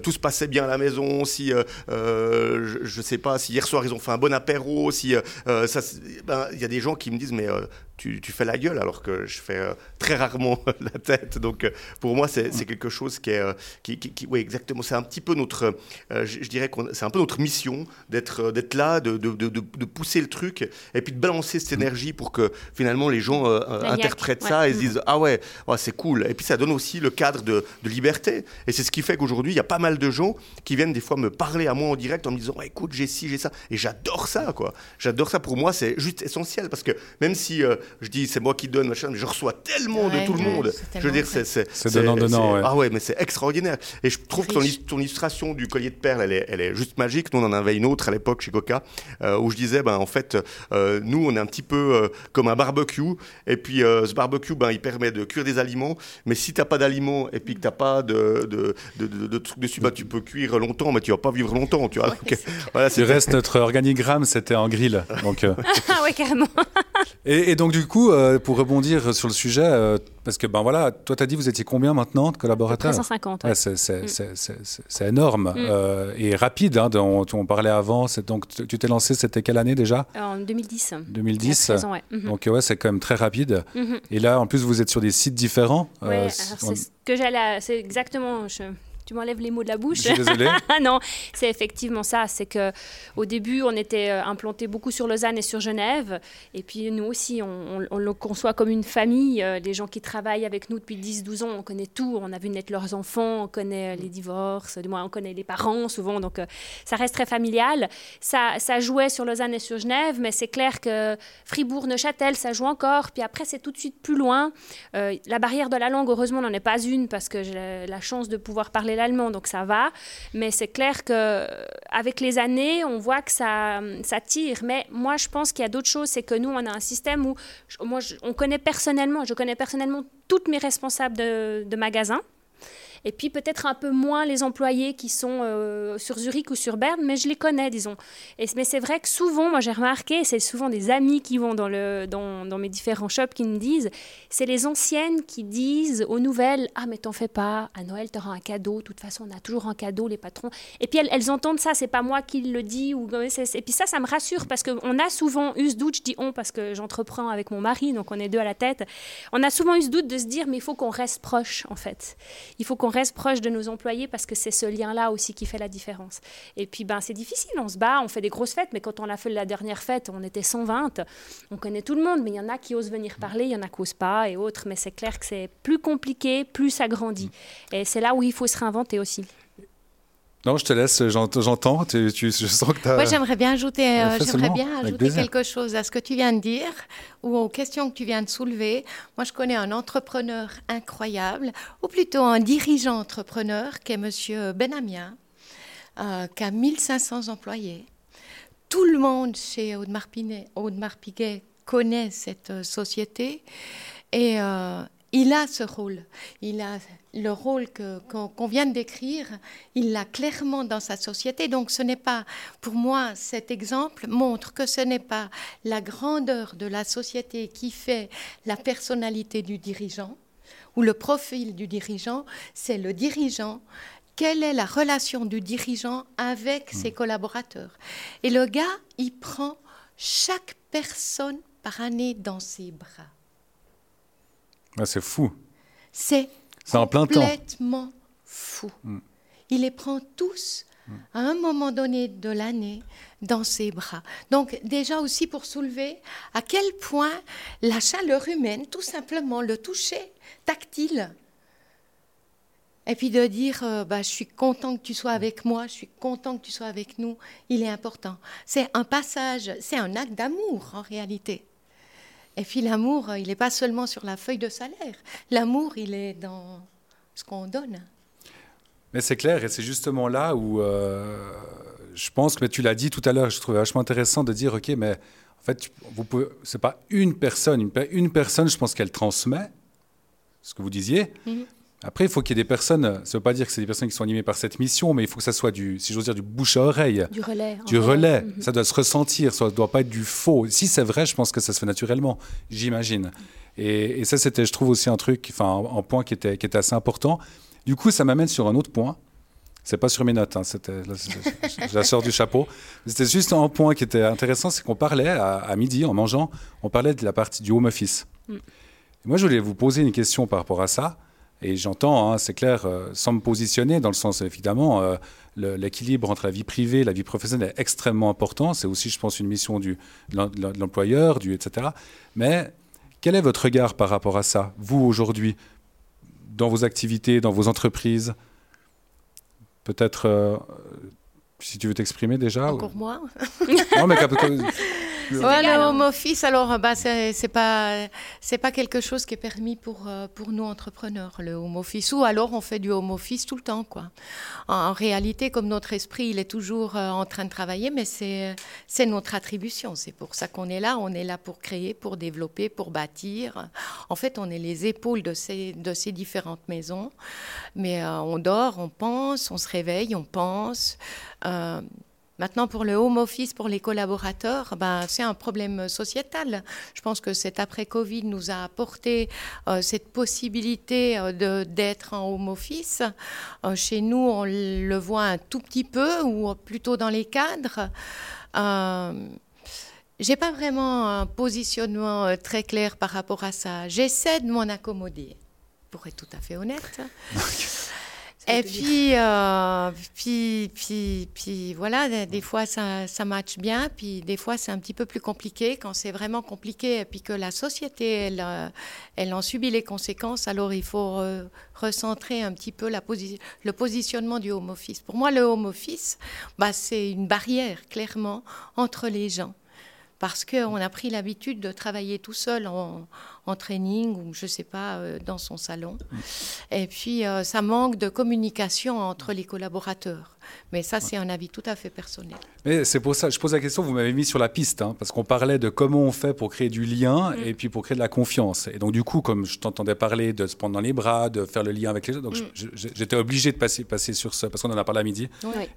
tout se passait bien à la maison, si, je, ne sais pas, si hier soir ils ont fait un bon apéro, si ben, il y a des gens qui me disent, mais tu, fais la gueule alors que je fais euh, très rarement *laughs* la tête. Donc euh, pour moi, c'est quelque chose qui est, euh, qui, oui, exactement. C'est un petit peu notre, je, dirais que c'est un peu notre mission d'être d'être là, de, de, de, pousser le truc et puis de balancer cette énergie pour que finalement les gens interprètent ça et se disent ah ouais, c'est cool. Et puis ça donne aussi le cadre de, liberté. Et c'est ce qui fait qu'aujourd'hui, il y a pas mal de gens qui viennent des fois me parler à moi en direct en me disant écoute, j'ai ci, j'ai ça. Et j'adore ça, quoi. J'adore ça. Pour moi, c'est juste essentiel parce que même si je dis c'est moi qui donne, machin, mais je reçois tellement de tout le monde. Je veux dire, c'est. C'est donnant, donnant. Ah ouais, mais c'est extraordinaire. Et je trouve que ton, illustration du collier de perles, elle est, elle est juste magique. Nous, on en avait une autre à l'époque chez Coca, euh, où je disais, ben, en fait, euh, nous, on est un petit peu euh, comme un barbecue. Et puis, ce barbecue, ben, il permet de cuire des aliments. Mais si tu n'as pas d'aliments et puis que tu n'as pas de, de, de, de, trucs dessus, ben, tu peux cuire longtemps, mais tu vas pas vivre longtemps. Tu vois. voilà, reste notre organigramme, c'était en grill. Donc, *laughs* ah ouais, carrément. et, et donc, du coup, euh, pour rebondir sur le sujet, euh, parce que ben voilà, toi tu as dit vous étiez combien maintenant de collaborateurs? 350. Ouais, ouais. c'est, Mm. énorme Mm. euh, et rapide. Hein, dont on parlait avant. Donc tu t'es lancé, c'était quelle année déjà? En 2010. 2010. Il y a 13 ans, ouais. Mhm. Donc ouais, c'est quand même très rapide. Mhm. Et là, en plus, vous êtes sur des sites différents. Ouais, on- c'est ce que j'allais. C'est exactement. je- Tu m'enlèves les mots de la Je bouche. suis désolé. Ah *laughs* non, c'est effectivement ça. C'est que au début, on était euh, implanté beaucoup sur Lausanne et sur Genève. Et puis nous aussi, on, on- on le conçoit comme une famille. Euh, Les gens qui travaillent avec nous depuis 10-12 ans, on connaît tout. On a vu naître leurs enfants, on connaît euh, les divorces, du moins on connaît les parents souvent. Donc ça reste très familial. Ça, ça jouait sur Lausanne et sur Genève, mais c'est clair que Fribourg, Neuchâtel, ça joue encore. Puis après, c'est tout de suite plus loin. Euh, la barrière de la langue, heureusement, n'en est pas une parce que j'ai la chance de pouvoir parler l'allemand, donc ça va. Mais c'est clair que euh, avec les années, on voit que ça, ça tire. Mais moi, je pense qu'il y a d'autres choses. C'est que nous, on a un système où moi, on connaît personnellement, je connais personnellement toutes mes responsables de, de magasins. Et puis peut-être un peu moins les employés qui sont euh, sur Zurich ou sur Berne, mais je les connais, disons. Et, mais c'est vrai que souvent, moi j'ai remarqué, c'est souvent des amis qui vont dans, le, dans, dans mes différents shops qui me disent, c'est les anciennes qui disent aux nouvelles, ah mais t'en fais pas, à Noël t'auras un cadeau, de toute façon on a toujours un cadeau, les patrons. Et puis elles, elles entendent ça, c'est pas moi qui le dis. Ou, et puis ça, ça me rassure parce qu'on a souvent eu ce doute, je dis on parce que j'entreprends avec mon mari, donc on est deux à la tête. On a souvent eu ce doute de se dire, mais il faut qu'on reste proche en fait. Il faut reste proche de nos employés parce que c'est ce lien-là aussi qui fait la différence. Et puis, ben, c'est difficile, on se bat, on fait des grosses fêtes, mais quand on a fait la dernière fête, on était 120, on connaît tout le monde, mais il y en a qui osent venir parler, il y en a qui osent pas et autres, mais c'est clair que c'est plus compliqué, plus ça grandit. Et c'est là où il faut se réinventer aussi. Non, je te laisse, j'ent- j'entends. Tu, tu- je sens que tu as. Moi, j'aimerais bien ajouter, euh, fais j'aimerais bien ajouter quelque chose à ce que tu viens de dire ou aux questions que tu viens de soulever. Moi, je connais un entrepreneur incroyable, ou plutôt un dirigeant entrepreneur, qui est Monsieur Benamia, euh, qui a 1500 employés. Tout le monde chez Audemars Piguet connaît cette euh, société et euh, il a ce rôle. Il a le rôle qu'on qu'on vient de décrire, il l'a clairement dans sa société. Donc ce n'est pas, pour moi, cet exemple montre que ce n'est pas la grandeur de la société qui fait la personnalité du dirigeant ou le profil du dirigeant, c'est le dirigeant. Quelle est la relation du dirigeant avec ses collaborateurs? Et le gars, il prend chaque personne par année dans ses bras. Ah, c'est fou. C'est C'est en plein temps. complètement fou. Mm. Il les prend tous à un moment donné de l'année dans ses bras. Donc déjà aussi pour soulever à quel point la chaleur humaine, tout simplement le toucher tactile, et puis de dire, euh, bah, je suis content que tu sois avec moi, je suis content que tu sois avec nous, il est important. C'est un passage, c'est un acte d'amour en réalité. Et puis l'amour, il n'est pas seulement sur la feuille de salaire. L'amour, il est dans ce qu'on donne. Mais c'est clair, et c'est justement là où euh, je pense que mais tu l'as dit tout à l'heure, je trouvais vachement intéressant de dire, ok, mais en fait, vous pouvez, c'est pas une personne, une, pe- une personne, je pense qu'elle transmet ce que vous disiez. Mhm. Après, il faut qu'il y ait des personnes. Ça ne veut pas dire que c'est des personnes qui sont animées par cette mission, mais il faut que ça soit du, si j'ose dire, du bouche à oreille, Du relais. du relais. Mhm. Ça doit se ressentir, ça ne doit pas être du faux. Si c'est vrai, je pense que ça se fait naturellement, j'imagine. Et, et ça, c'était, je trouve aussi un truc, enfin, un, un point qui était, qui était assez important. Du coup, ça m'amène sur un autre point. C'est pas sur mes notes, hein, c'était, je, la sors du chapeau. C'était juste un point qui était intéressant, c'est qu'on parlait à, à midi, en mangeant, on parlait de la partie du home office. Mm. Moi, je voulais vous poser une question par rapport à ça. Et j'entends, hein, c'est clair, euh, sans me positionner, dans le sens, évidemment, euh, l'équilibre entre la vie privée et la vie professionnelle est extrêmement important. C'est aussi, je pense, une mission du, de l'em- de l'employeur, du, etc. Mais quel est votre regard par rapport à ça, vous, aujourd'hui, dans vos activités, dans vos entreprises? Peut-être, euh, si tu veux t'exprimer déjà ou- Encore moi Non, mais *laughs* comme- Ouais, égal, le hein. home office, alors, bah, c'est pas, c'est pas quelque chose qui est permis pour, euh, pour nous entrepreneurs, le home office. Ou alors, on fait du home office tout le temps, quoi. En, en réalité, comme notre esprit, il est toujours euh, en train de travailler, mais c'est c'est notre attribution. C'est pour ça qu'on est là. On est là pour créer, pour développer, pour bâtir. En fait, on est les épaules de ces, de ces différentes maisons. Mais euh, on dort, on pense, on se réveille, on pense. Euh, Maintenant, pour le home office, pour les collaborateurs, ben, c'est un problème sociétal. Je pense que cet après-Covid nous a apporté euh, cette possibilité euh, d'être en home office. Euh, chez nous, on le voit un tout petit peu, ou plutôt dans les cadres. J'ai pas vraiment un positionnement très clair par rapport à ça. J'essaie de m'en accommoder, pour être tout à fait honnête. *laughs* Et puis, euh, puis, puis, puis, voilà, des, fois ça, ça matche bien, puis des fois c'est un petit peu plus compliqué. Quand c'est vraiment compliqué et puis que la société, elle, euh, elle en subit les conséquences, alors il faut recentrer un petit peu la le positionnement du home office. Pour moi, le home office, bah, c'est une barrière clairement entre les gens parce qu'on a pris l'habitude de travailler tout seul en, en training ou je ne sais pas, euh, dans son salon. Et puis, euh, ça manque de communication entre les collaborateurs. Mais ça, c'est un avis tout à fait personnel. Mais c'est pour ça, je pose la question, vous m'avez mis sur la piste, hein, parce qu'on parlait de comment on fait pour créer du lien mm. et puis pour créer de la confiance. Et donc, du coup, comme je t'entendais parler de se prendre dans les bras, de faire le lien avec les autres, donc mm. j'étais obligé de passer, passer sur ça, parce qu'on en a parlé à midi.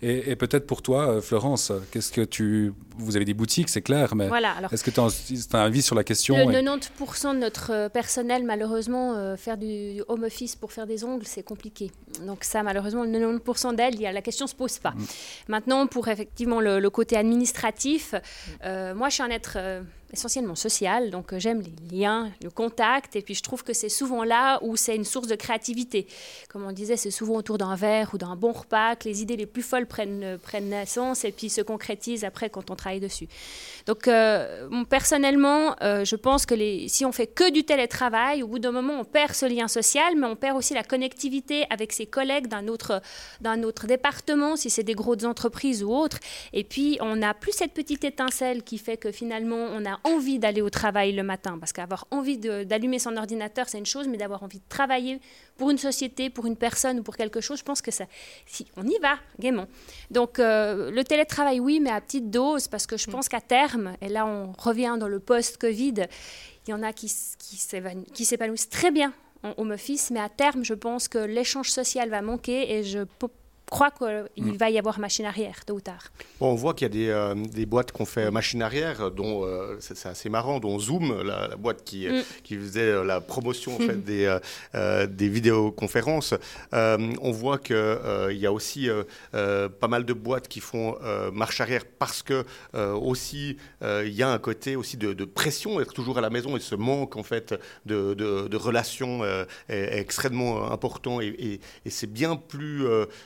Et, peut-être pour toi, euh, Florence, qu'est-ce que tu. Vous avez des boutiques, c'est clair, mais voilà, est-ce que tu as, un avis sur la question Le 90% de notre euh, personnel, malheureusement, euh, faire du home office pour faire des ongles, c'est compliqué. Donc ça, malheureusement, le 90% d'elles, la question ne se pose pas. Mm. Maintenant, pour effectivement le, côté administratif, euh, moi, je suis un être essentiellement social, donc euh, j'aime les liens, le contact, et puis je trouve que c'est souvent là où c'est une source de créativité. Comme on disait, c'est souvent autour d'un verre ou d'un bon repas que les idées les plus folles prennent, euh, prennent naissance et puis se concrétisent après quand on travaille dessus. Donc euh, personnellement, je pense que si on fait que du télétravail, au bout d'un moment, on perd ce lien social, mais on perd aussi la connectivité avec ses collègues d'un autre, d'un autre département, si c'est des grosses entreprises ou autres. Et puis, on n'a plus cette petite étincelle qui fait que finalement, on a envie d'aller au travail le matin. Parce qu'avoir envie d'allumer son ordinateur, c'est une chose, mais d'avoir envie de travailler pour une société, pour une personne ou pour quelque chose, je pense que ça, si, on y va gaiement. Donc euh, le télétravail, oui, mais à petite dose, parce que je mm. pense qu'à terme, et là on revient dans le post-Covid, il y en a qui, qui s'épanouissent très bien en home office, mais à terme, je pense que l'échange social va manquer et je crois qu'il mm. va y avoir machine arrière, tôt ou tard. on voit qu'il y a des, euh, des boîtes qu'on fait machine arrière, dont euh, c'est assez marrant, dont Zoom, la, boîte qui, mm. qui faisait euh, la promotion en fait, des, des vidéoconférences. on voit qu'il il y a aussi pas mal de boîtes qui font marche arrière parce que aussi il y a un côté aussi de, pression, être toujours à la maison et ce manque en fait de, de, relations est, extrêmement important et, et c'est bien plus,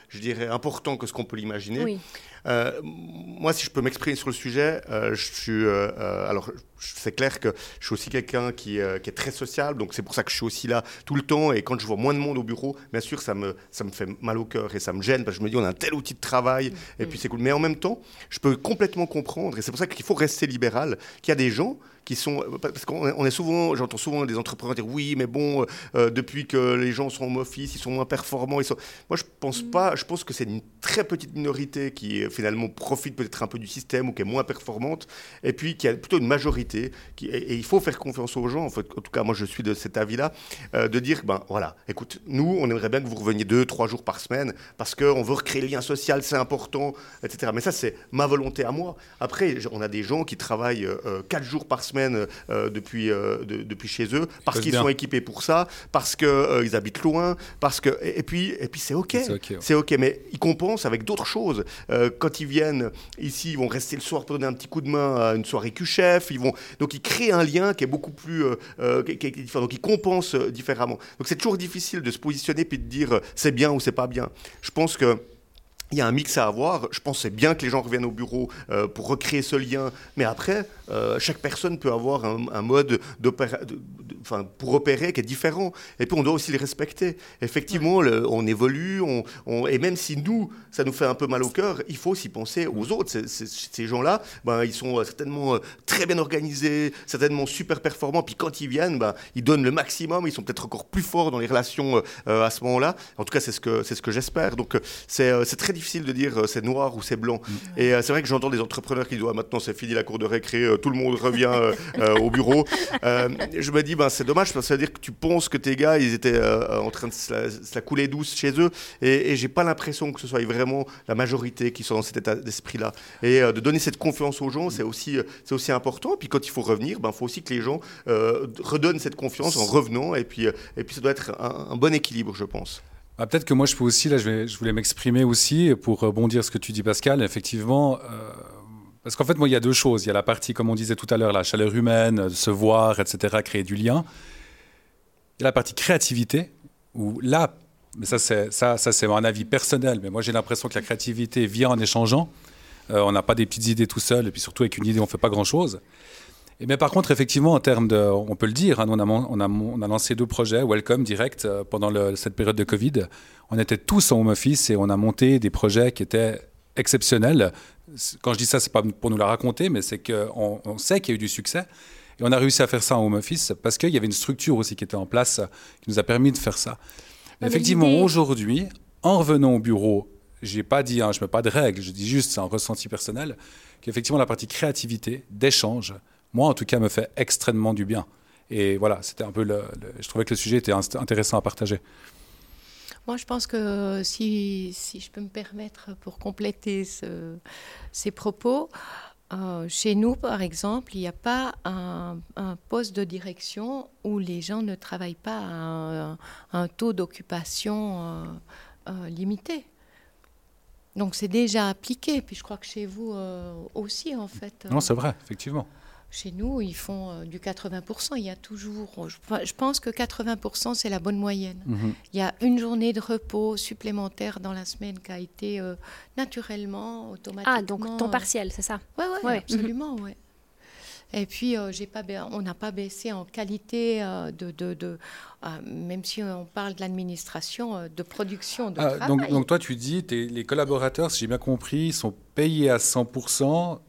je dirais, important que ce qu'on peut l'imaginer. Euh, moi, si je peux m'exprimer sur le sujet, euh, je suis. Euh, alors, c'est clair que je suis aussi quelqu'un qui, qui, est très social, donc c'est pour ça que je suis aussi là tout le temps. Et quand je vois moins de monde au bureau, bien sûr, ça me, ça me fait mal au cœur et ça me gêne parce que je me dis, on a un tel outil de travail, et puis c'est cool. Mais en même temps, je peux complètement comprendre, et c'est pour ça qu'il faut rester libéral, qu'il y a des gens qui sont parce qu'on est souvent j'entends souvent des entrepreneurs dire oui mais bon depuis que les gens sont en office ils sont moins performants ils sont moi je pense mm. pas je pense que c'est une très petite minorité qui finalement profite peut-être un peu du système ou qui est moins performante, et puis qui a plutôt une majorité. Qui, et, il faut faire confiance aux gens, en, fait, en tout cas moi je suis de cet avis-là, euh, de dire, ben voilà, écoute, nous on aimerait bien que vous reveniez deux, trois jours par semaine, parce qu'on veut recréer le lien social, c'est important, etc. Mais ça c'est ma volonté à moi. Après, on a des gens qui travaillent euh, quatre jours par semaine euh, depuis, depuis chez eux, parce qu'ils sont équipés pour ça, parce qu'ils habitent loin, parce que... Et, puis, et puis c'est OK. C'est OK, mais ils compensent avec d'autres choses quand ils viennent ici, ils vont rester le soir pour donner un petit coup de main à une soirée Q-chef. Ils vont donc ils créent un lien qui est beaucoup plus euh, euh, différent. Donc ils compensent euh, différemment. Donc c'est toujours difficile de se positionner puis de dire c'est bien ou c'est pas bien. Je pense que il y a un mix à avoir. Je c'est bien que les gens reviennent au bureau pour recréer ce lien. Mais après, chaque personne peut avoir un, un mode enfin, pour opérer qui est différent. Et puis on doit aussi les respecter. Effectivement, on évolue, on, et même si nous, ça nous fait un peu mal au cœur, il faut aussi penser aux autres. ces gens-là, ben, ils sont certainement euh, très bien organisés, certainement super performants. Puis quand ils viennent, ben, ils donnent le maximum. Ils sont peut-être encore plus forts dans les relations euh, euh, à ce moment-là. En tout cas, c'est ce que, ce que j'espère. Donc c'est, très difficile de dire c'est noir ou c'est blanc. Et c'est vrai que j'entends des entrepreneurs qui disent maintenant c'est fini la cour de récré, tout le monde revient au bureau. je me dis, ben, c'est dommage parce que ça veut dire que tu penses que tes gars, ils étaient euh, en train de se la, couler douce chez eux. Et, et j'ai pas l'impression que ce soit vraiment la majorité qui soit dans cet état d'esprit-là. Et de donner cette confiance aux gens, c'est aussi, c'est aussi important. Puis quand il faut revenir, il ben, faut aussi que les gens redonnent cette confiance en revenant. Et puis, et puis ça doit être un, bon équilibre, je pense. Ah, peut-être que moi je peux aussi, là je, je voulais m'exprimer aussi pour rebondir ce que tu dis Pascal. Effectivement, parce qu'en fait, moi, il y a deux choses. Il y a la partie, comme on disait tout à l'heure, la chaleur humaine, se voir, etc., créer du lien. Il y a la partie créativité, où là, mais ça, c'est, ça, ça, c'est un avis personnel, mais moi, j'ai l'impression que la créativité vient en échangeant. Euh, on n'a pas des petites idées tout seul, et puis surtout, avec une idée, on ne fait pas grand-chose. Et mais par contre, effectivement, en termes de, on peut le dire, hein, on, a, on, a, on, a, lancé deux projets, Welcome Direct, euh, pendant cette période de Covid. On était tous en home office et on a monté des projets qui étaient exceptionnels quand je dis ça, c'est pas pour nous la raconter, mais c'est qu'on on sait qu'il y a eu du succès. Et on a réussi à faire ça en home office parce qu'il y avait une structure aussi qui était en place qui nous a permis de faire ça. Mais effectivement, aujourd'hui, en revenant au bureau, j'ai pas dit, hein, je mets pas de règles, je dis juste, c'est un ressenti personnel, qu'effectivement la partie créativité, d'échange, moi en tout cas, me fait extrêmement du bien. Et voilà, c'était un peu le, je trouvais que le sujet était intéressant à partager. Moi, je pense que si, si je peux me permettre pour compléter ces propos, euh, chez nous, par exemple, il n'y a pas un, poste de direction où les gens ne travaillent pas à un, taux d'occupation euh, euh, limité. Donc c'est déjà appliqué. Puis je crois que chez vous aussi, en fait. Non, c'est vrai, effectivement. Chez nous, ils font euh, du 80%. Il y a toujours, je, pense que 80%, c'est la bonne moyenne. Mhm. Il y a une journée de repos supplémentaire dans la semaine qui a été euh, naturellement, automatiquement. Ah, donc temps partiel, c'est ça? Oui, ouais, ouais, absolument, oui. Et puis, euh, pas, on n'a pas baissé en qualité de, de, de même si on parle de l'administration, de production de ah, travail. Donc, donc, toi, tu dis, les collaborateurs, si j'ai bien compris, sont payés à 100%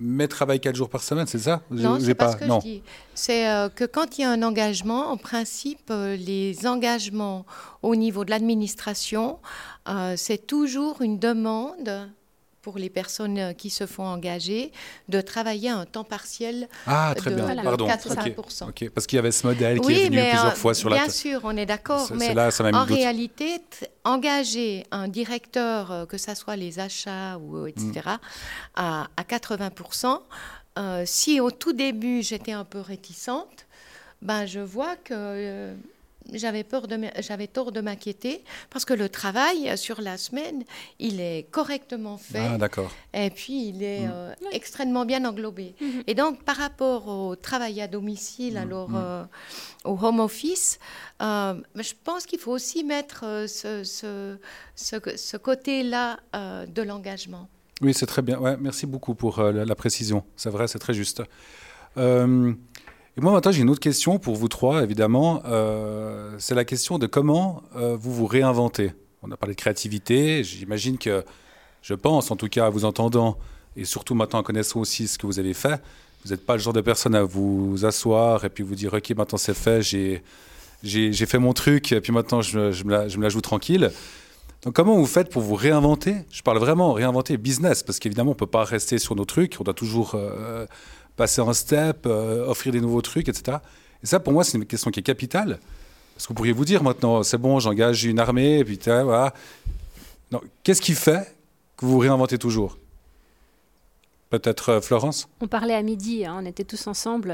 mais travaille quatre jours par semaine, c'est ça? Non, c'est pas, ce que je dis. C'est euh, que quand il y a un engagement, en principe, euh, les engagements au niveau de l'administration, euh, c'est toujours une demande pour les personnes euh, qui se font engager de travailler un temps partiel ah, très de bien. Pardon. 80%. Parce qu'il y avait ce modèle qui est venu plusieurs euh, fois sur la Bien sûr, on est d'accord, mais là, ça en réalité, engager un directeur, euh, que ce soit les achats, ou, etc., mm. à, à, 80%, si au tout début j'étais un peu réticente, ben, je vois que j'avais peur de j'avais tort de m'inquiéter parce que le travail sur la semaine il est correctement fait ah, d'accord. et puis il est mm. euh, extrêmement bien englobé. Mm-hmm. et donc par rapport au travail à domicile mm, alors mm. Euh, au home office euh, je pense qu'il faut aussi mettre ce, ce, ce, côté là de l'engagement. Oui c'est très bien. Ouais, merci beaucoup pour la, la, précision. C'est vrai c'est très juste moi, maintenant, j'ai une autre question pour vous trois, évidemment. Euh, c'est la question de comment euh, vous vous réinventez. On a parlé de créativité. J'imagine que, je pense, en tout cas, vous entendant, et surtout maintenant en connaissant aussi ce que vous avez fait, vous n'êtes pas le genre de personne à vous asseoir et puis vous dire, OK, maintenant c'est fait, j'ai, j'ai, fait mon truc, et puis maintenant je, je, me la, je, me la, joue tranquille. Donc comment vous faites pour vous réinventer? Je parle vraiment réinventer business, parce qu'évidemment, on ne peut pas rester sur nos trucs, on doit toujours... Euh, passer en step, euh, offrir des nouveaux trucs, etc. Et ça, pour moi, c'est une question qui est capitale. Parce que vous pourriez vous dire maintenant, c'est bon, j'engage une armée, et puis voilà. Qu'est-ce qui fait que vous vous réinventez toujours? Peut-être euh, Florence? On parlait à midi, hein, on était tous ensemble.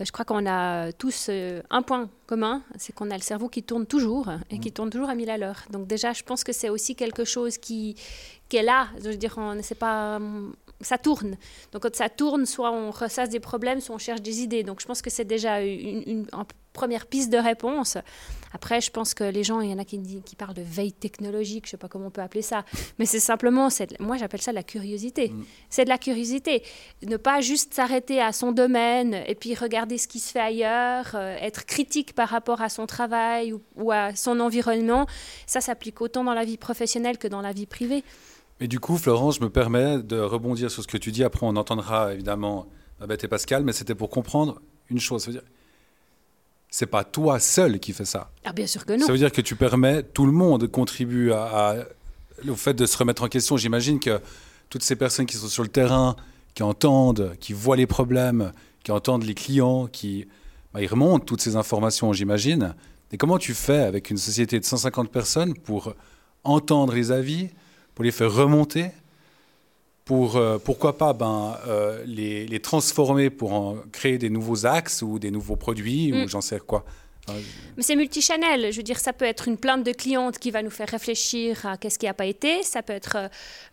Euh, je crois qu'on a tous un point commun, c'est qu'on a le cerveau qui tourne toujours et qui mmh. tourne toujours à 1000 à l'heure. Donc déjà, je pense que c'est aussi quelque chose qui, qui est là. Je veux dire, on, c'est pas ça tourne. Donc quand ça tourne, soit on ressasse des problèmes, soit on cherche des idées. Donc je pense que c'est déjà une, première piste de réponse. Après, je pense que les gens, il y en a qui, qui parlent de veille technologique, je ne sais pas comment on peut appeler ça, mais c'est simplement, moi j'appelle ça la curiosité. Mm. C'est de la curiosité. Ne pas juste s'arrêter à son domaine et puis regarder ce qui se fait ailleurs, euh, être critique par rapport à son travail ou à son environnement, ça s'applique autant dans la vie professionnelle que dans la vie privée. Et du coup, Florence, je me permets de rebondir sur ce que tu dis. Après, on entendra évidemment Babette et Pascal, mais c'était pour comprendre une chose. Ce c'est pas toi seul qui fais ça. Ah, bien sûr que non. Ça veut dire que tu permets, tout le monde contribue à, au fait de se remettre en question. J'imagine que toutes ces personnes qui sont sur le terrain, qui entendent, qui voient les problèmes, qui entendent les clients, qui bah, il remonte toutes ces informations, j'imagine. Et comment tu fais avec une société de 150 personnes pour entendre les avis, pour les faire remonter, pour, euh, pourquoi pas, ben, euh, les, les transformer pour en créer des nouveaux axes ou des nouveaux produits, ou Mm. j'en sais quoi. Mais c'est multichannel. Je veux dire, ça peut être une plainte de cliente qui va nous faire réfléchir à qu'est-ce qui n'a pas été. Ça peut être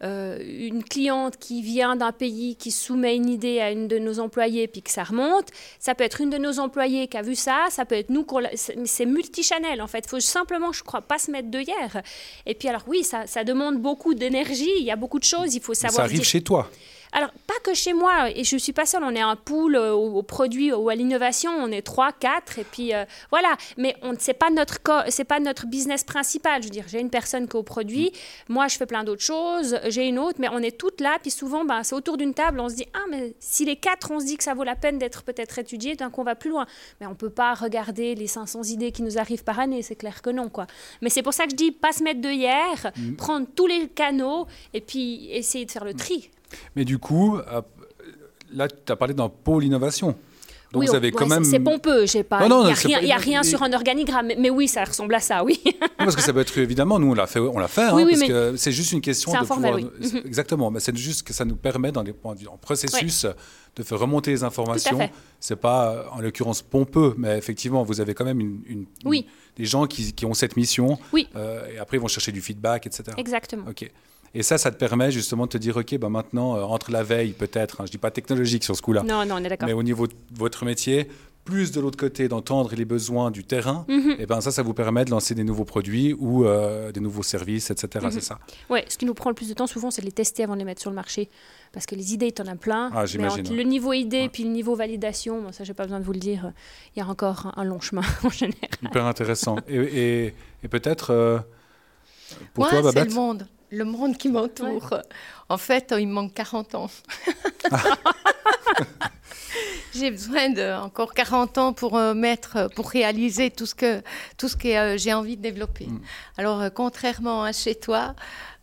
euh, une cliente qui vient d'un pays qui soumet une idée à une de nos employés puis que ça remonte. Ça peut être une de nos employés qui a vu ça. Ça peut être nous. c'est- multichannel en fait. Il faut simplement, je crois, pas se mettre de hier. Et puis alors oui, ça, ça demande beaucoup d'énergie. Il y a beaucoup de choses. Il faut ça savoir. arrive dire- chez toi. Alors, pas que chez moi, et je suis pas seule, on est un pool euh, au, au produit ou à l'innovation, on est trois, quatre, et puis euh, voilà. Mais on c'est pas notre c'est pas notre business principal. Je veux dire, j'ai une personne qui est au produit, moi je fais plein d'autres choses, j'ai une autre, mais on est toutes là, puis souvent, ben, c'est autour d'une table, on se dit ah mais si les quatre, on se dit que ça vaut la peine d'être peut-être étudié, coup on va plus loin. Mais on peut pas regarder les 500 idées qui nous arrivent par année, c'est clair que non quoi. Mais c'est pour ça que je dis pas se mettre de hier, prendre tous les canaux et puis essayer de faire le tri. Mais du coup, euh, là, tu as parlé d'un pôle innovation. Donc Oui, vous avez quand ouais, même. c'est- pompeux, j'ai pas. Non, non, il n'y a, rien- pas- il y a rien mais- sur un organigramme, mais, mais oui, ça ressemble à ça, oui. Non, parce que ça peut être évidemment, nous on l'a fait, on l'a fait, hein, Oui, oui, parce que c'est juste une question de informel, pouvoir. oui. Exactement, mais c'est juste que ça nous permet dans les points de vue, en processus de faire remonter les informations. C'est pas en l'occurrence pompeux, mais effectivement vous avez quand même une, des gens qui, qui ont cette mission. Oui. euh, et après ils vont chercher du feedback, etc. Exactement. Ok. Et ça, ça te permet justement de te dire, ok, ben maintenant euh, entre la veille peut-être, hein, je dis pas technologique sur ce coup-là, Non, non, on est d'accord. mais au niveau de votre métier, plus de l'autre côté d'entendre les besoins du terrain, Mhm. et ben ça, ça vous permet de lancer des nouveaux produits ou euh, des nouveaux services, etc. Mhm. C'est ça. Ouais, ce qui nous prend le plus de temps souvent, c'est de les tester avant de les mettre sur le marché. Parce que les idées, tu en as plein. Ah, mais entre ouais. le niveau idée Ouais. puis le niveau validation, bon, ça, j'ai pas besoin de vous le dire, il y a encore un, long chemin *laughs* en général. Hyper intéressant. et et- et peut-être euh, pour Moi, toi, c'est Babette, le monde. Le monde qui m'entoure. En fait, euh, il me manque 40 ans. *laughs* J'ai besoin de encore 40 ans pour euh, mettre, pour réaliser tout ce que, tout ce que euh, j'ai envie de développer. Mm. Alors, euh, contrairement à chez toi,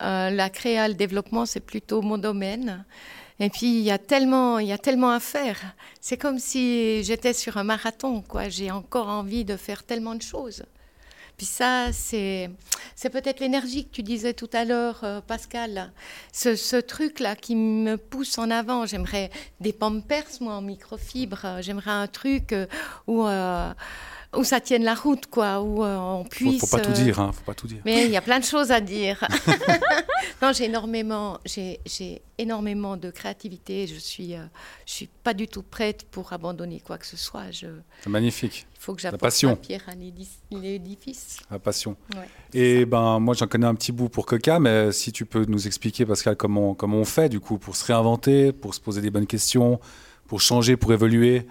euh, la créa, le développement, c'est plutôt mon domaine. Et puis, il y a tellement, il y a tellement à faire. C'est comme si j'étais sur un marathon, quoi. J'ai encore envie de faire tellement de choses. Puis ça, c'est, peut-être l'énergie que tu disais tout à l'heure, euh, Pascal. Ce, ce truc-là qui me pousse en avant. J'aimerais des pampers, moi, en microfibre. J'aimerais un truc euh, où, euh, où ça tienne la route, quoi. Où euh, on faut, puisse... faut pas tout euh, dire, hein, faut pas tout dire. mais il y a *laughs* plein de choses à dire. *laughs* *laughs* non, j'ai énormément, j'ai, énormément de créativité. Je suis, euh, je suis pas du tout prête pour abandonner quoi que ce soit. Je, C'est magnifique, il faut que j'apporte passion. ma pierre à l'édifice. la passion. Ouais, Et ben moi j'en connais un petit bout pour Coca, mais si tu peux nous expliquer Pascal comment comment on fait du coup pour se réinventer, pour se poser des bonnes questions, pour changer, pour évoluer,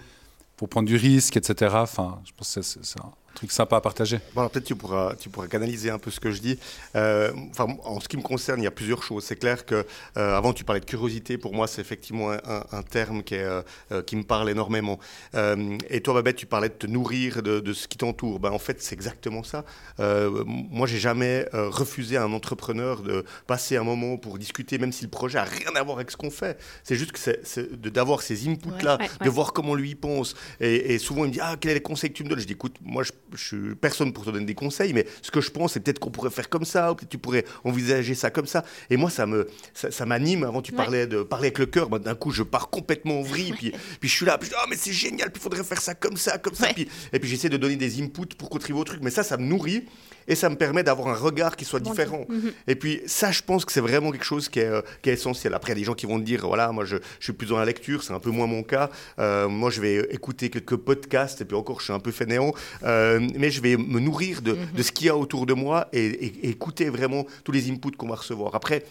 pour prendre du risque, etc. Enfin, je pense que c'est- truc sympa à partager. Bon, alors peut-être tu pourras, tu pourras canaliser un peu ce que je dis. Euh, enfin, en ce qui me concerne, il y a plusieurs choses. C'est clair que euh, avant tu parlais de curiosité. Pour moi, c'est effectivement un, terme qui, est, euh, qui me parle énormément. Euh, et toi, Babette, tu parlais de te nourrir de, de ce qui t'entoure. Ben, en fait, c'est exactement ça. Euh, moi, j'ai jamais euh, refusé à un entrepreneur de passer un moment pour discuter, même si le projet a rien à voir avec ce qu'on fait. C'est juste que c'est, c'est de- d'avoir ces inputs-là, Ouais, ouais, de voir comment lui il pense. Et, et souvent, il me dit Ah, quels sont les conseils que tu me donnes? Je dis Écoute, moi, je suis personne pour te donner des conseils, mais ce que je pense, c'est peut-être qu'on pourrait faire comme ça, ou peut-être tu pourrais envisager ça comme ça. Et moi, ça me, ça, ça m'anime. Avant, tu Ouais. parlais de parler avec le cœur. D'un coup, je pars complètement en vrille. Puis, puis je suis là, puis je dis Ah, mais c'est génial, puis il faudrait faire ça comme ça, comme ça. Puis, et puis j'essaie de donner des inputs pour contribuer au truc. Mais ça, ça me nourrit et ça me permet d'avoir un regard qui soit Bon, différent. mhm. Et puis ça, je pense que c'est vraiment quelque chose qui est, euh, qui est essentiel. Après, il y a des gens qui vont te dire, voilà, moi je, je suis plus dans la lecture, c'est un peu moins mon cas. Euh, moi, je vais écouter quelques podcasts, et puis encore, je suis un peu fainéant, Euh, mais je vais me nourrir de, de ce qu'il y a autour de moi et, et- et écouter vraiment tous les inputs qu'on va recevoir. Après,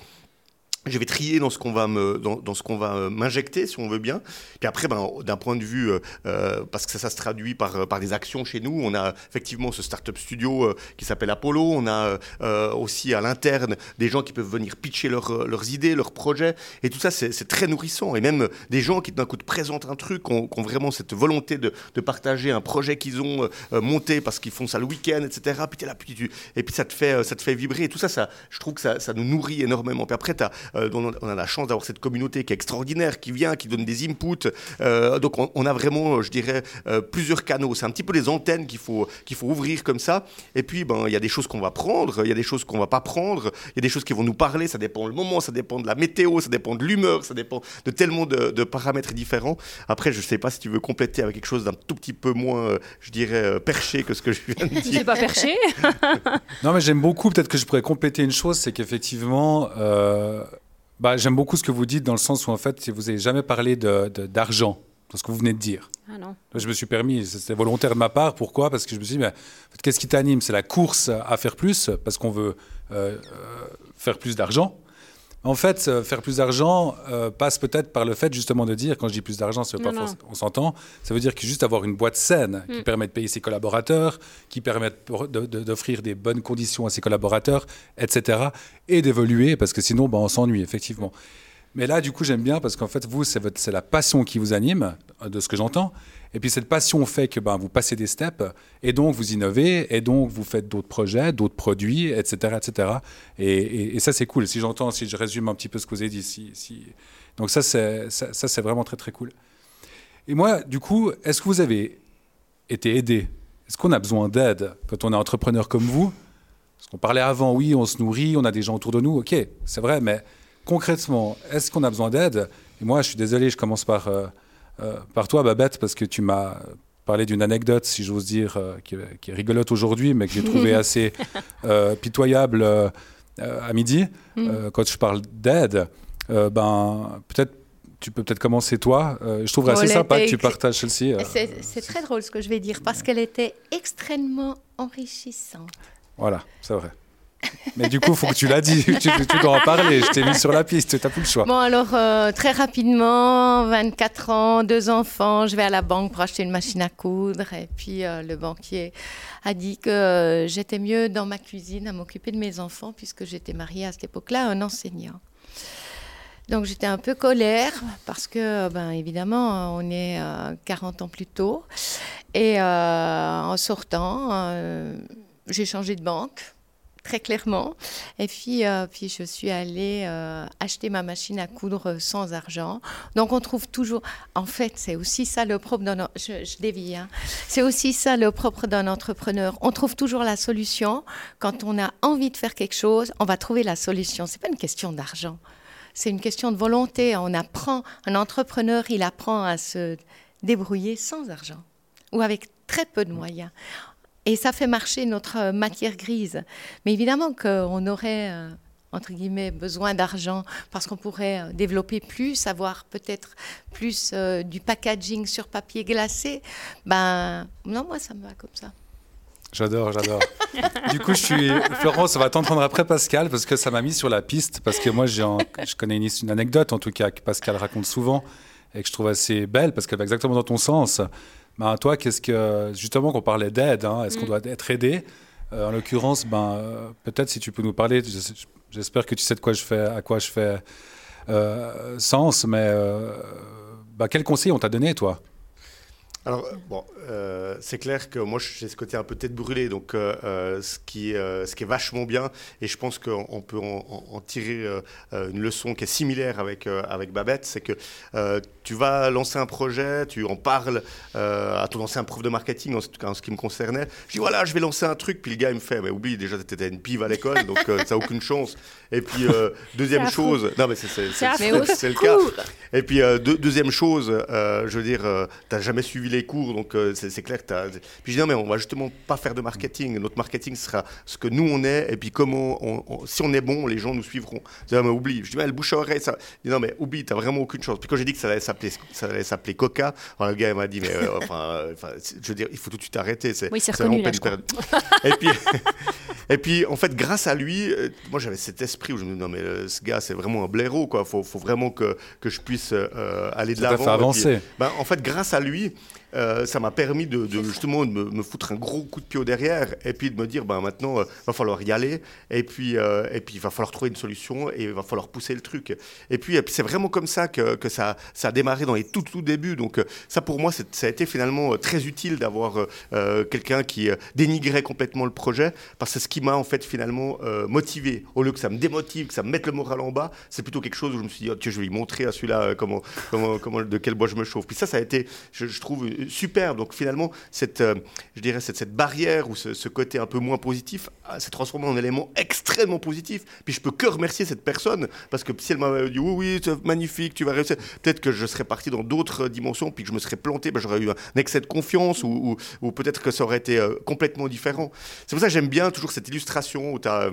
je vais trier dans ce qu'on va me dans, dans ce qu'on va euh, m'injecter si on veut bien. Puis après ben, d'un point de vue euh, euh, parce que ça, ça se traduit par euh, par des actions chez nous. On a effectivement ce startup studio qui s'appelle Apollo. On a euh, aussi à l'interne des gens qui peuvent venir pitcher leurs euh, leurs idées leurs projets. Et tout ça c'est très nourrissant. Et même des gens qui d'un coup te présentent un truc ont, ont vraiment cette volonté de, de partager un projet qu'ils ont monté parce qu'ils font ça le week-end etc puis là puis tu- et puis ça te fait ça te fait vibrer. Et tout ça ça je trouve que ça, ça nous nourrit énormément. Puis après on, a la chance d'avoir cette communauté qui est extraordinaire, qui vient, qui donne des inputs. donc on, a vraiment, je dirais, plusieurs canaux. C'est un petit peu les antennes qu'il faut, qu'il faut ouvrir comme ça. Et puis, ben, il y a des choses qu'on va prendre, il y a des choses qu'on va pas prendre, il y a des choses qui vont nous parler. Ça dépend le moment, ça dépend de la météo, ça dépend de l'humeur, ça dépend de tellement de, de paramètres différents. Après, je sais pas si tu veux compléter avec quelque chose d'un tout petit peu moins, je dirais, perché que ce que je viens de *laughs* dire. C'est pas perché. *laughs* non, mais j'aime beaucoup. Peut-être que je pourrais compléter une chose, c'est qu'effectivement. Euh, bah, j'aime beaucoup ce que vous dites dans le sens où en fait vous n'avez jamais parlé d'argent de, ce que vous venez de dire. Ah non. Je me suis permis, c'était volontaire de ma part. Pourquoi? Parce que je me suis dit, mais, qu'est-ce qui t'anime? C'est la course à faire plus, parce qu'on veut euh, euh, faire plus d'argent. En fait, euh, faire plus d'argent euh, passe peut-être par le fait justement de dire, quand je dis plus d'argent, pas on s'entend, ça veut dire que juste avoir une boîte saine qui mm. permet de payer ses collaborateurs, qui permet d'offrir des bonnes conditions à ses collaborateurs, etc. Et d'évoluer, parce que sinon, ben, on s'ennuie, effectivement. Mais là, du coup, j'aime bien parce qu'en fait, vous, c'est la passion qui vous anime, de ce que j'entends. Et puis cette passion fait que ben, vous passez des steps et donc vous innovez et donc vous faites d'autres projets, d'autres produits, etc. etc. Et, ça, c'est cool. Si j'entends, si je résume un petit peu ce que vous avez dit. Si, Donc ça, c'est, vraiment très, très cool. Et moi, du coup, est-ce que vous avez été aidé? Est-ce qu'on a besoin d'aide quand on est entrepreneur comme vous? Parce qu'on parlait avant, oui, on se nourrit, on a des gens autour de nous, ok, c'est vrai, mais concrètement, est-ce qu'on a besoin d'aide? Et moi, je suis désolé, je commence par... Euh, par toi, Babette, parce que tu m'as parlé d'une anecdote, si j'ose dire, euh, qui, est rigolote aujourd'hui, mais que j'ai trouvé *laughs* assez euh, pitoyable à midi, mm. quand je parle d'aide. ben, peut-être tu peux peut-être commencer toi. je trouverais assez sympa que tu partages celle-ci. c'est très drôle ce que je vais dire parce qu'elle était extrêmement enrichissante. Voilà, c'est vrai. Mais du coup, faut que tu l'as dit, tu, dois en parler. Je t'ai mis sur la piste, tu n'as plus le choix. Bon, alors, euh, très rapidement, 24 ans, deux enfants, je vais à la banque pour acheter une machine à coudre. Et puis, euh, le banquier a dit que euh, j'étais mieux dans ma cuisine à m'occuper de mes enfants, puisque j'étais mariée à cette époque-là à un enseignant. Donc j'étais un peu colère parce que, ben, évidemment, on est 40 ans plus tôt. Et en sortant, j'ai changé de banque très clairement. Et puis, euh, puis je suis allée euh, acheter ma machine à coudre sans argent. Donc on trouve toujours, en fait, c'est aussi ça le propre d'un, je, je dévie, hein. c'est aussi ça le propre d'un entrepreneur. On trouve toujours la solution. Quand on a envie de faire quelque chose, on va trouver la solution. C'est pas une question d'argent. C'est une question de volonté. On apprend, un entrepreneur, il apprend à se débrouiller sans argent ou avec très peu de moyens. Et ça fait marcher notre euh, matière grise. Mais évidemment qu'on aurait, euh, entre guillemets, besoin d'argent parce qu'on pourrait euh, développer plus, avoir peut-être plus du packaging sur papier glacé. Ben, non, moi, ça me va comme ça. J'adore, j'adore. *laughs* du coup, je suis Florence, on va t'entendre après Pascal parce que ça m'a mis sur la piste parce que moi, je connais une, anecdote en tout cas que Pascal raconte souvent et que je trouve assez belle parce qu'elle va exactement dans ton sens. Ben, toi, qu'est-ce que justement qu'on parlait d'aide, hein, est-ce qu'on mm. doit être aidé? Euh, En l'occurrence, ben, euh, peut-être si tu peux nous parler, j'espère que tu sais de quoi je fais, à quoi je fais euh, sens, mais ben, quel conseil on t'a donné, toi? Alors, bon, euh, c'est clair que moi, j'ai ce côté un peu tête brûlée, donc euh, euh, ce, qui, ce qui est vachement bien, et je pense qu'on peut en, tirer une leçon qui est similaire avec, avec Babette, c'est que tu vas lancer un projet, tu en parles à ton ancien prof de marketing, en, en ce qui me concernait. Je dis, voilà, je vais lancer un truc, puis le gars, il me fait, mais oublie, déjà, tu étais une pive à l'école, donc ça n'a aucune chance. Et puis, *laughs* deuxième chose, non, mais c'est le cas. Et puis, deuxième chose, je veux dire, tu n'as jamais suivi les cours, donc euh, c'est clair que tu as... Puis je dis non, mais on va justement pas faire de marketing. Notre marketing sera ce que nous on est, et puis comment, on, si on est bon, les gens nous suivront. Je dis, mais oublie. Je dis, mais le bouche à oreille, ça. Je dis, non, mais oublie, t'as vraiment aucune chance. Puis quand j'ai dit que ça allait s'appeler, ça allait s'appeler Coca, le gars m'a dit, mais euh, enfin, je veux dire, il faut tout de suite arrêter. C'est, oui, c'est reconnu, là, Et puis, *laughs* et puis, en fait, grâce à lui, euh, moi j'avais cet esprit où je me dis, non, mais ce gars, c'est vraiment un blaireau, quoi. Faut, faut vraiment que, que je puisse aller de l'avant. avancer. ben, en fait, grâce à lui, euh, ça m'a permis de, justement de me, foutre un gros coup de pied au derrière et puis de me dire, ben maintenant, il va falloir y aller et puis, et puis il va falloir trouver une solution et il va falloir pousser le truc. Et puis, c'est vraiment comme ça que, que, ça, ça a démarré dans les tout, tout débuts. Donc ça, pour moi, ça a été finalement très utile d'avoir quelqu'un qui dénigrait complètement le projet parce que c'est ce qui m'a en fait finalement motivé. Au lieu que ça me démotive, que ça me mette le moral en bas, c'est plutôt quelque chose où je me suis dit, oh, je vais lui montrer à celui-là comment, comment, comment, de quel bois je me chauffe. Puis ça, ça a été, je, trouve, super. Donc finalement, cette, euh, je dirais, cette, cette barrière ou ce, côté un peu moins positif ah, s'est transformé en élément extrêmement positif. Puis je peux que remercier cette personne parce que si elle m'avait dit, oui, oui, c'est magnifique, tu vas réussir, peut-être que je serais parti dans d'autres dimensions, puis que je me serais planté, ben, j'aurais eu un excès de confiance ou, ou, peut-être que ça aurait été euh, complètement différent. C'est pour ça que j'aime bien toujours cette illustration où tu as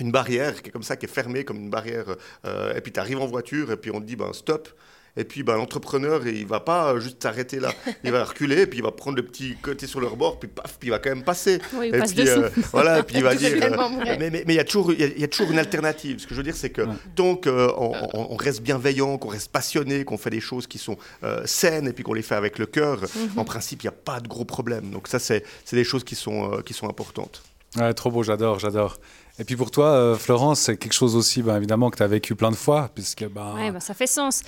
une barrière qui est comme ça, qui est fermée comme une barrière. Euh, et puis tu arrives en voiture et puis on te dit ben, stop. Et puis ben, l'entrepreneur, il va pas juste s'arrêter là. *laughs* Il va reculer, puis il va prendre le petit côté sur le rebord, puis paf, puis il va quand même passer. et puis euh, *laughs* voilà, puis il va *laughs* dire. Euh, mais il y, a toujours, il y, a toujours une alternative. Ce que je veux dire, c'est que tant qu'on on, reste bienveillant, qu'on reste passionné, qu'on fait des choses qui sont saines et puis qu'on les fait avec le cœur, mhm. en principe, il n'y a pas de gros problèmes. Donc ça, c'est des choses qui sont, qui sont importantes. Ouais, trop beau, j'adore, j'adore. Et puis pour toi, euh, Florence, c'est quelque chose aussi, ben, évidemment, que tu as vécu plein de fois. Puisque, ben... Oui, ben, ça fait sens.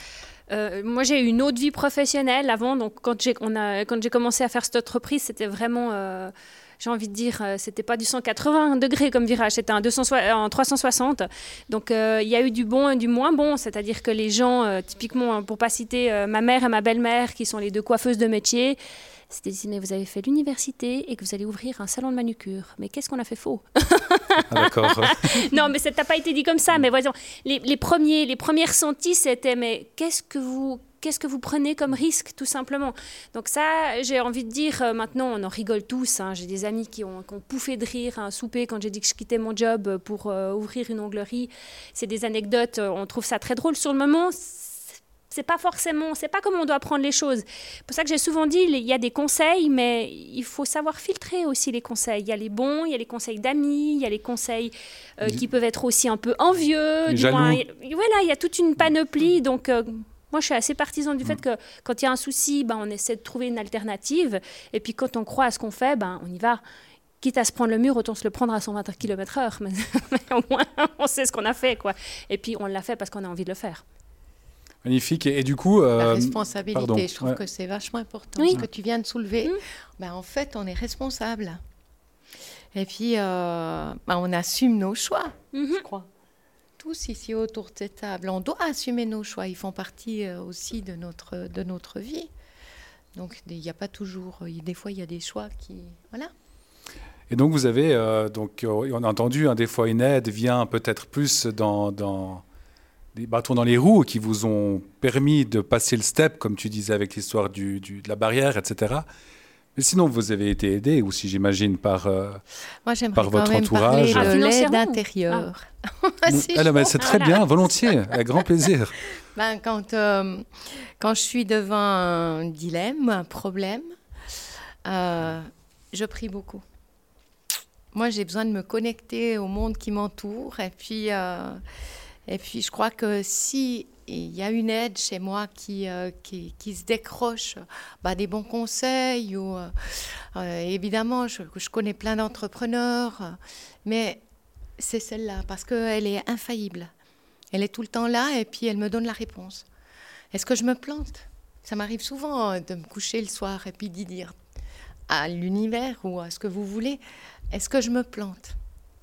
Euh, moi, j'ai eu une autre vie professionnelle avant. Donc, quand j'ai, commencé à faire cette entreprise, c'était vraiment, euh, j'ai envie de dire, c'était pas du 180 degrés comme virage, c'était un, 200, un 360. Donc, il y a eu du bon et du moins bon. C'est-à-dire que les gens, typiquement, pour pas citer ma mère et ma belle-mère, qui sont les deux coiffeuses de métier, c'était dit, mais vous avez fait l'université et que vous allez ouvrir un salon de manucure. Mais qu'est-ce qu'on a fait faux *laughs* ah, D'accord. *laughs* non, mais ça n'a pas été dit comme ça. Mais voyons, les, premiers, les premiers ressentis, c'était, mais qu'est-ce que vous qu'est-ce que vous prenez comme risque, tout simplement? Donc ça, j'ai envie de dire, euh, maintenant, on en rigole tous. Hein. J'ai des amis qui ont, pouffé de rire à un souper quand j'ai dit que je quittais mon job pour euh, ouvrir une onglerie. C'est des anecdotes, euh, on trouve ça très drôle sur le moment c'est pas forcément, c'est pas comme on doit prendre les choses. C'est pour ça que j'ai souvent dit, il y a des conseils, mais il faut savoir filtrer aussi les conseils. Il y a les bons, il y a les conseils d'amis, il y a les conseils euh, qui peuvent être aussi un peu envieux. Du moins, voilà, il y a toute une panoplie. Donc, euh, moi, je suis assez partisan du fait que quand il y a un souci, ben, on essaie de trouver une alternative. Et puis, quand on croit à ce qu'on fait, ben, on y va quitte à se prendre le mur, autant se le prendre à 120 km/h. *laughs* Mais, au moins, *laughs* on sait ce qu'on a fait. Quoi. Et puis, on l'a fait parce qu'on a envie de le faire. Magnifique. Et, du coup. Euh, la responsabilité, je trouve que c'est vachement important. Ce que tu viens de soulever, mmh. ben, en fait, on est responsable. Et puis, euh, ben, on assume nos choix, mmh. je crois. Tous ici autour de cette table, on doit assumer nos choix. Ils font partie euh, aussi de notre, de notre vie. Donc, il n'y a pas toujours. Des fois, il y a des choix qui. Voilà. Et donc, vous avez. donc, on a entendu, hein, des fois, une aide vient peut-être plus dans, dans des bâtons dans les roues qui vous ont permis de passer le step, comme tu disais avec l'histoire du, de la barrière, etc. Mais sinon, vous avez été aidé aussi, j'imagine, par, euh, par votre même entourage. Parler de l'aide intérieure. Ah. *laughs* c'est très bien, volontiers, avec grand plaisir. *laughs* Ben, quand, euh, quand je suis devant un dilemme, un problème, euh, je prie beaucoup. Moi, j'ai besoin de me connecter au monde qui m'entoure et puis et puis je crois que si il y a une aide chez moi qui, euh, qui, se décroche bah, des bons conseils. Ou, euh, euh, évidemment, je, je, connais plein d'entrepreneurs, mais c'est celle-là parce qu'elle est infaillible. Elle est tout le temps là et puis elle me donne la réponse. Est-ce que je me plante? Ça m'arrive souvent de me coucher le soir et puis d'y dire à l'univers ou à ce que vous voulez, est-ce que je me plante?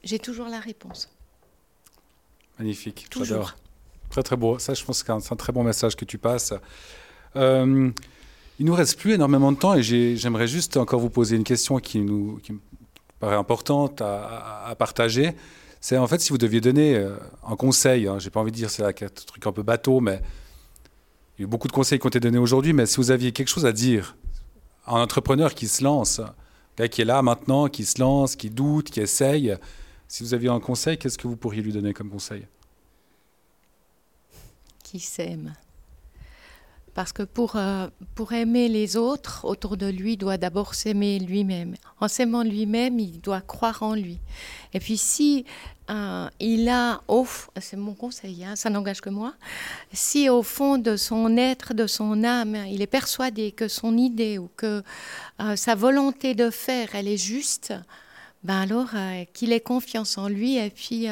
J'ai toujours la réponse. Magnifique, j'adore. Très très beau. Ça, je pense que c'est un, très bon message que tu passes. Euh, il nous reste plus énormément de temps et j'aimerais juste encore vous poser une question qui, nous, qui me paraît importante à, partager. C'est en fait si vous deviez donner euh, un conseil, hein, j'ai pas envie de dire c'est un truc un peu bateau, mais il y a eu beaucoup de conseils qui ont été donnés aujourd'hui, mais si vous aviez quelque chose à dire à un entrepreneur qui se lance, qui est là maintenant, qui se lance, qui doute, qui essaye, si vous aviez un conseil, qu'est-ce que vous pourriez lui donner comme conseil? Qui s'aime. Parce que pour, euh, pour aimer les autres autour de lui, il doit d'abord s'aimer lui-même. En s'aimant lui-même, il doit croire en lui. Et puis si euh, il a, c'est mon conseil, hein, ça n'engage que moi, si au fond de son être, de son âme, il est persuadé que son idée ou que euh, sa volonté de faire, elle est juste, ben alors euh, qu'il ait confiance en lui et puis,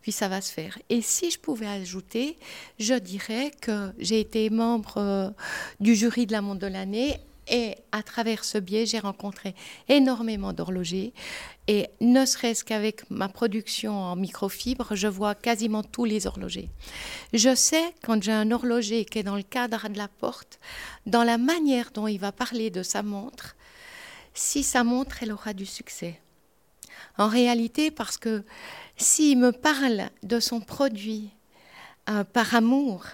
puis ça va se faire. Et si je pouvais ajouter, je dirais que j'ai été membre du jury de la Monde de l'année et à travers ce biais, j'ai rencontré énormément d'horlogers. Et ne serait-ce qu'avec ma production en microfibre, je vois quasiment tous les horlogers. Je sais quand j'ai un horloger qui est dans le cadre de la porte, dans la manière dont il va parler de sa montre, si sa montre, elle aura du succès. En réalité, parce que s'il me parle de son produit euh, par amour,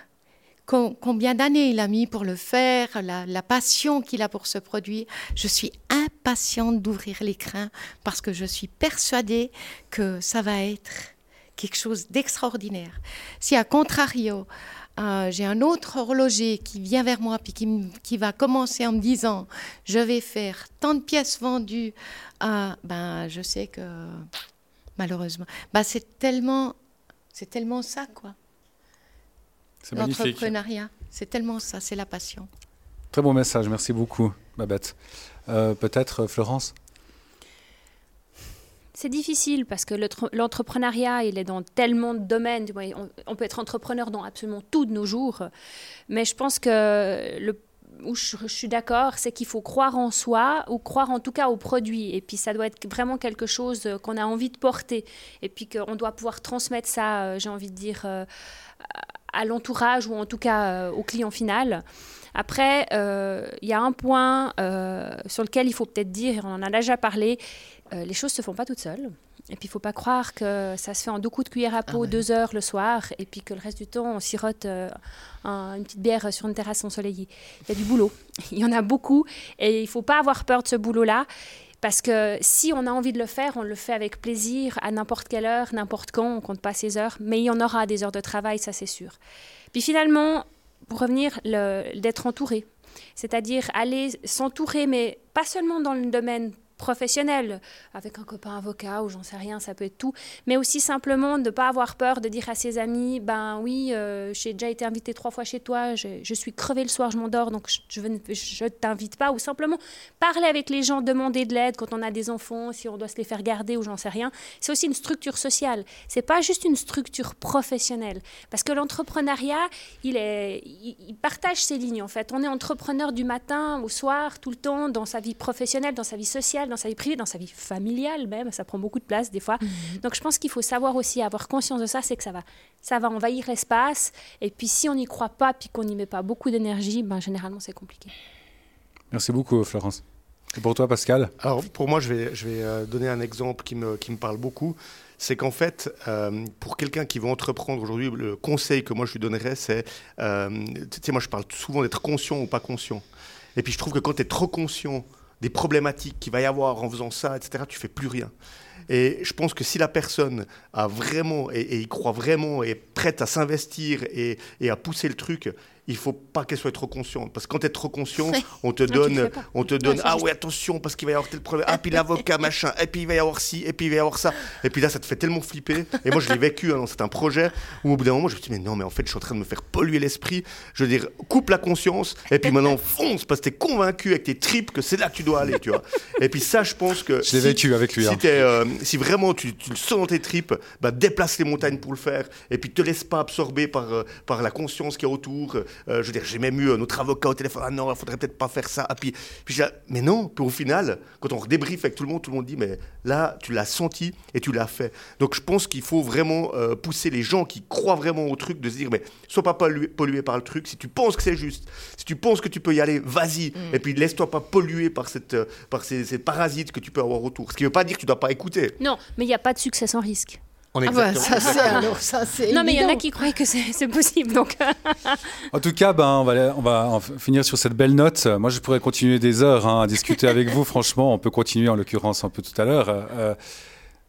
combien d'années il a mis pour le faire, la, passion qu'il a pour ce produit. Je suis impatiente d'ouvrir l'écran parce que je suis persuadée que ça va être quelque chose d'extraordinaire. Si à contrario, euh, j'ai un autre horloger qui vient vers moi puis qui, va commencer en me disant je vais faire tant de pièces vendues, euh, ben je sais que malheureusement, ben, c'est tellement, c'est tellement ça quoi. L'entrepreneuriat, c'est tellement ça, c'est la passion. Très bon message, merci beaucoup, Babette. Euh, Peut-être Florence? C'est difficile parce que l'entrepreneuriat, il est dans tellement de domaines. On, peut être entrepreneur dans absolument tout de nos jours. Mais je pense que le, où je, suis d'accord, c'est qu'il faut croire en soi ou croire en tout cas au produit. Et puis ça doit être vraiment quelque chose qu'on a envie de porter. Et puis qu'on doit pouvoir transmettre ça, euh, j'ai envie de dire, à l'entourage ou en tout cas euh, au client final. Après, euh, il y a un point euh, sur lequel il faut peut-être dire, on en a déjà parlé, les choses ne se font pas toutes seules. Et puis, il ne faut pas croire que ça se fait en deux coups de cuillère à peau, ah deux heures le soir, et puis que le reste du temps, on sirote une petite bière sur une terrasse ensoleillée. Il y a du boulot. *laughs* Il y en a beaucoup, et il ne faut pas avoir peur de ce boulot-là. Parce que si on a envie de le faire, on le fait avec plaisir, à n'importe quelle heure, n'importe quand, on compte pas ses heures, mais il y en aura des heures de travail, ça c'est sûr. Puis finalement, pour revenir, d'être entouré. C'est-à-dire aller s'entourer, mais pas seulement dans le domaine professionnel, avec un copain avocat ou j'en sais rien, ça peut être tout, mais aussi simplement de ne pas avoir peur de dire à ses amis, ben oui, euh, j'ai déjà été invité trois fois chez toi, je, suis crevé le soir, je m'endors, donc je ne je, t'invite pas, ou simplement parler avec les gens, demander de l'aide quand on a des enfants, si on doit se les faire garder ou j'en sais rien. C'est aussi une structure sociale, c'est pas juste une structure professionnelle, parce que l'entrepreneuriat, il, il partage ses lignes en fait. On est entrepreneur du matin au soir, tout le temps, dans sa vie professionnelle, dans sa vie sociale, dans sa vie privée, dans sa vie familiale même. Ça prend beaucoup de place des fois. Mhm. Donc je pense qu'il faut savoir aussi avoir conscience de ça, c'est que ça va, ça va envahir l'espace. Et puis si on n'y croit pas, puis qu'on n'y met pas beaucoup d'énergie, ben, généralement c'est compliqué. Merci beaucoup Florence. Et pour toi Pascal? Alors pour moi je vais, je vais euh, donner un exemple qui me, qui me parle beaucoup c'est qu'en fait, euh, pour quelqu'un qui veut entreprendre aujourd'hui, le conseil que moi je lui donnerais, c'est, euh, tu sais, moi je parle souvent d'être conscient ou pas conscient. Et puis je trouve que quand tu es trop conscient des problématiques qu'il va y avoir en faisant ça, etc., tu fais plus rien. Et je pense que si la personne a vraiment, et, y croit vraiment, et est prête à s'investir et, à pousser le truc, il faut pas qu'elle soit trop consciente. Parce que quand tu es trop conscient, *laughs* on te donne, on te donne ah ouais, attention, parce qu'il va y avoir tel problème, ah, puis l'avocat, machin, et puis il va y avoir ci, et puis il va y avoir ça. Et puis là, ça te fait tellement flipper. Et moi, je l'ai vécu, hein, c'est un projet où au bout d'un moment, je me suis dit, mais non, mais en fait, je suis en train de me faire polluer l'esprit. Je veux dire, coupe la conscience, et puis maintenant, *laughs* fonce, parce que tu es convaincu avec tes tripes que c'est là que tu dois aller, tu vois. Et puis ça, je pense que. Je l'ai vécu avec lui. Si, hein. euh, si vraiment tu, le sens dans tes tripes, bah, déplace les montagnes pour le faire, et puis te laisse pas absorber par, euh, par la conscience qui est autour. Euh, je veux dire, j'ai même eu notre avocat au téléphone. Ah non, il faudrait peut-être pas faire ça. Ah, puis, puis mais non. Puis au final, quand on débrief avec tout le monde, tout le monde dit, mais là, tu l'as senti et tu l'as fait. Donc je pense qu'il faut vraiment euh, pousser les gens qui croient vraiment au truc de se dire, mais sois pas pollué, par le truc. Si tu penses que c'est juste, si tu penses que tu peux y aller, vas-y. Mm. Et puis laisse-toi pas polluer par, cette, euh, par ces, ces, parasites que tu peux avoir autour. Ce qui veut pas dire que tu dois pas écouter. Non, mais il n'y a pas de succès sans risque. Ah bah, ça, c'est Non, mais il y en a qui croient que c'est possible. Donc. en tout cas, ben, on, va, on va finir sur cette belle note. Moi, je pourrais continuer des heures hein, à discuter avec vous. *laughs* Franchement, on peut continuer en l'occurrence un peu tout à l'heure. Euh,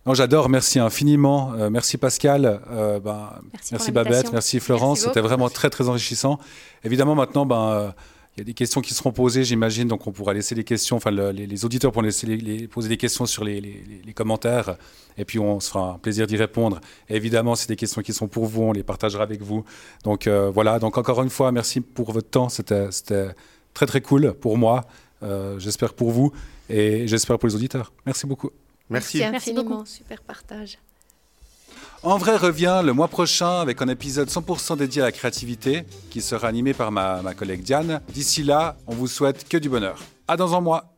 Non, j'adore, merci infiniment. Euh, merci Pascal, euh, ben, Merci, merci, Babette, merci Florence. C'était vraiment très très enrichissant. Évidemment, maintenant, ben, euh, il y a des questions qui seront posées, j'imagine, donc on pourra laisser les questions, enfin le- les, les auditeurs pourront laisser les- les- poser des questions sur les, les- les- les commentaires, et puis on se fera un plaisir d'y répondre. Et évidemment, c'est des questions qui sont pour vous, on les partagera avec vous. Donc euh, voilà, donc encore une fois, merci pour votre temps, c'était très très cool pour moi, euh, j'espère pour vous, et j'espère pour les auditeurs. Merci beaucoup. Merci. Merci infiniment, beaucoup. super partage. En vrai revient le mois prochain avec un épisode 100% dédié à la créativité qui sera animé par ma, ma collègue Diane. D'ici là, on vous souhaite que du bonheur. À dans un mois.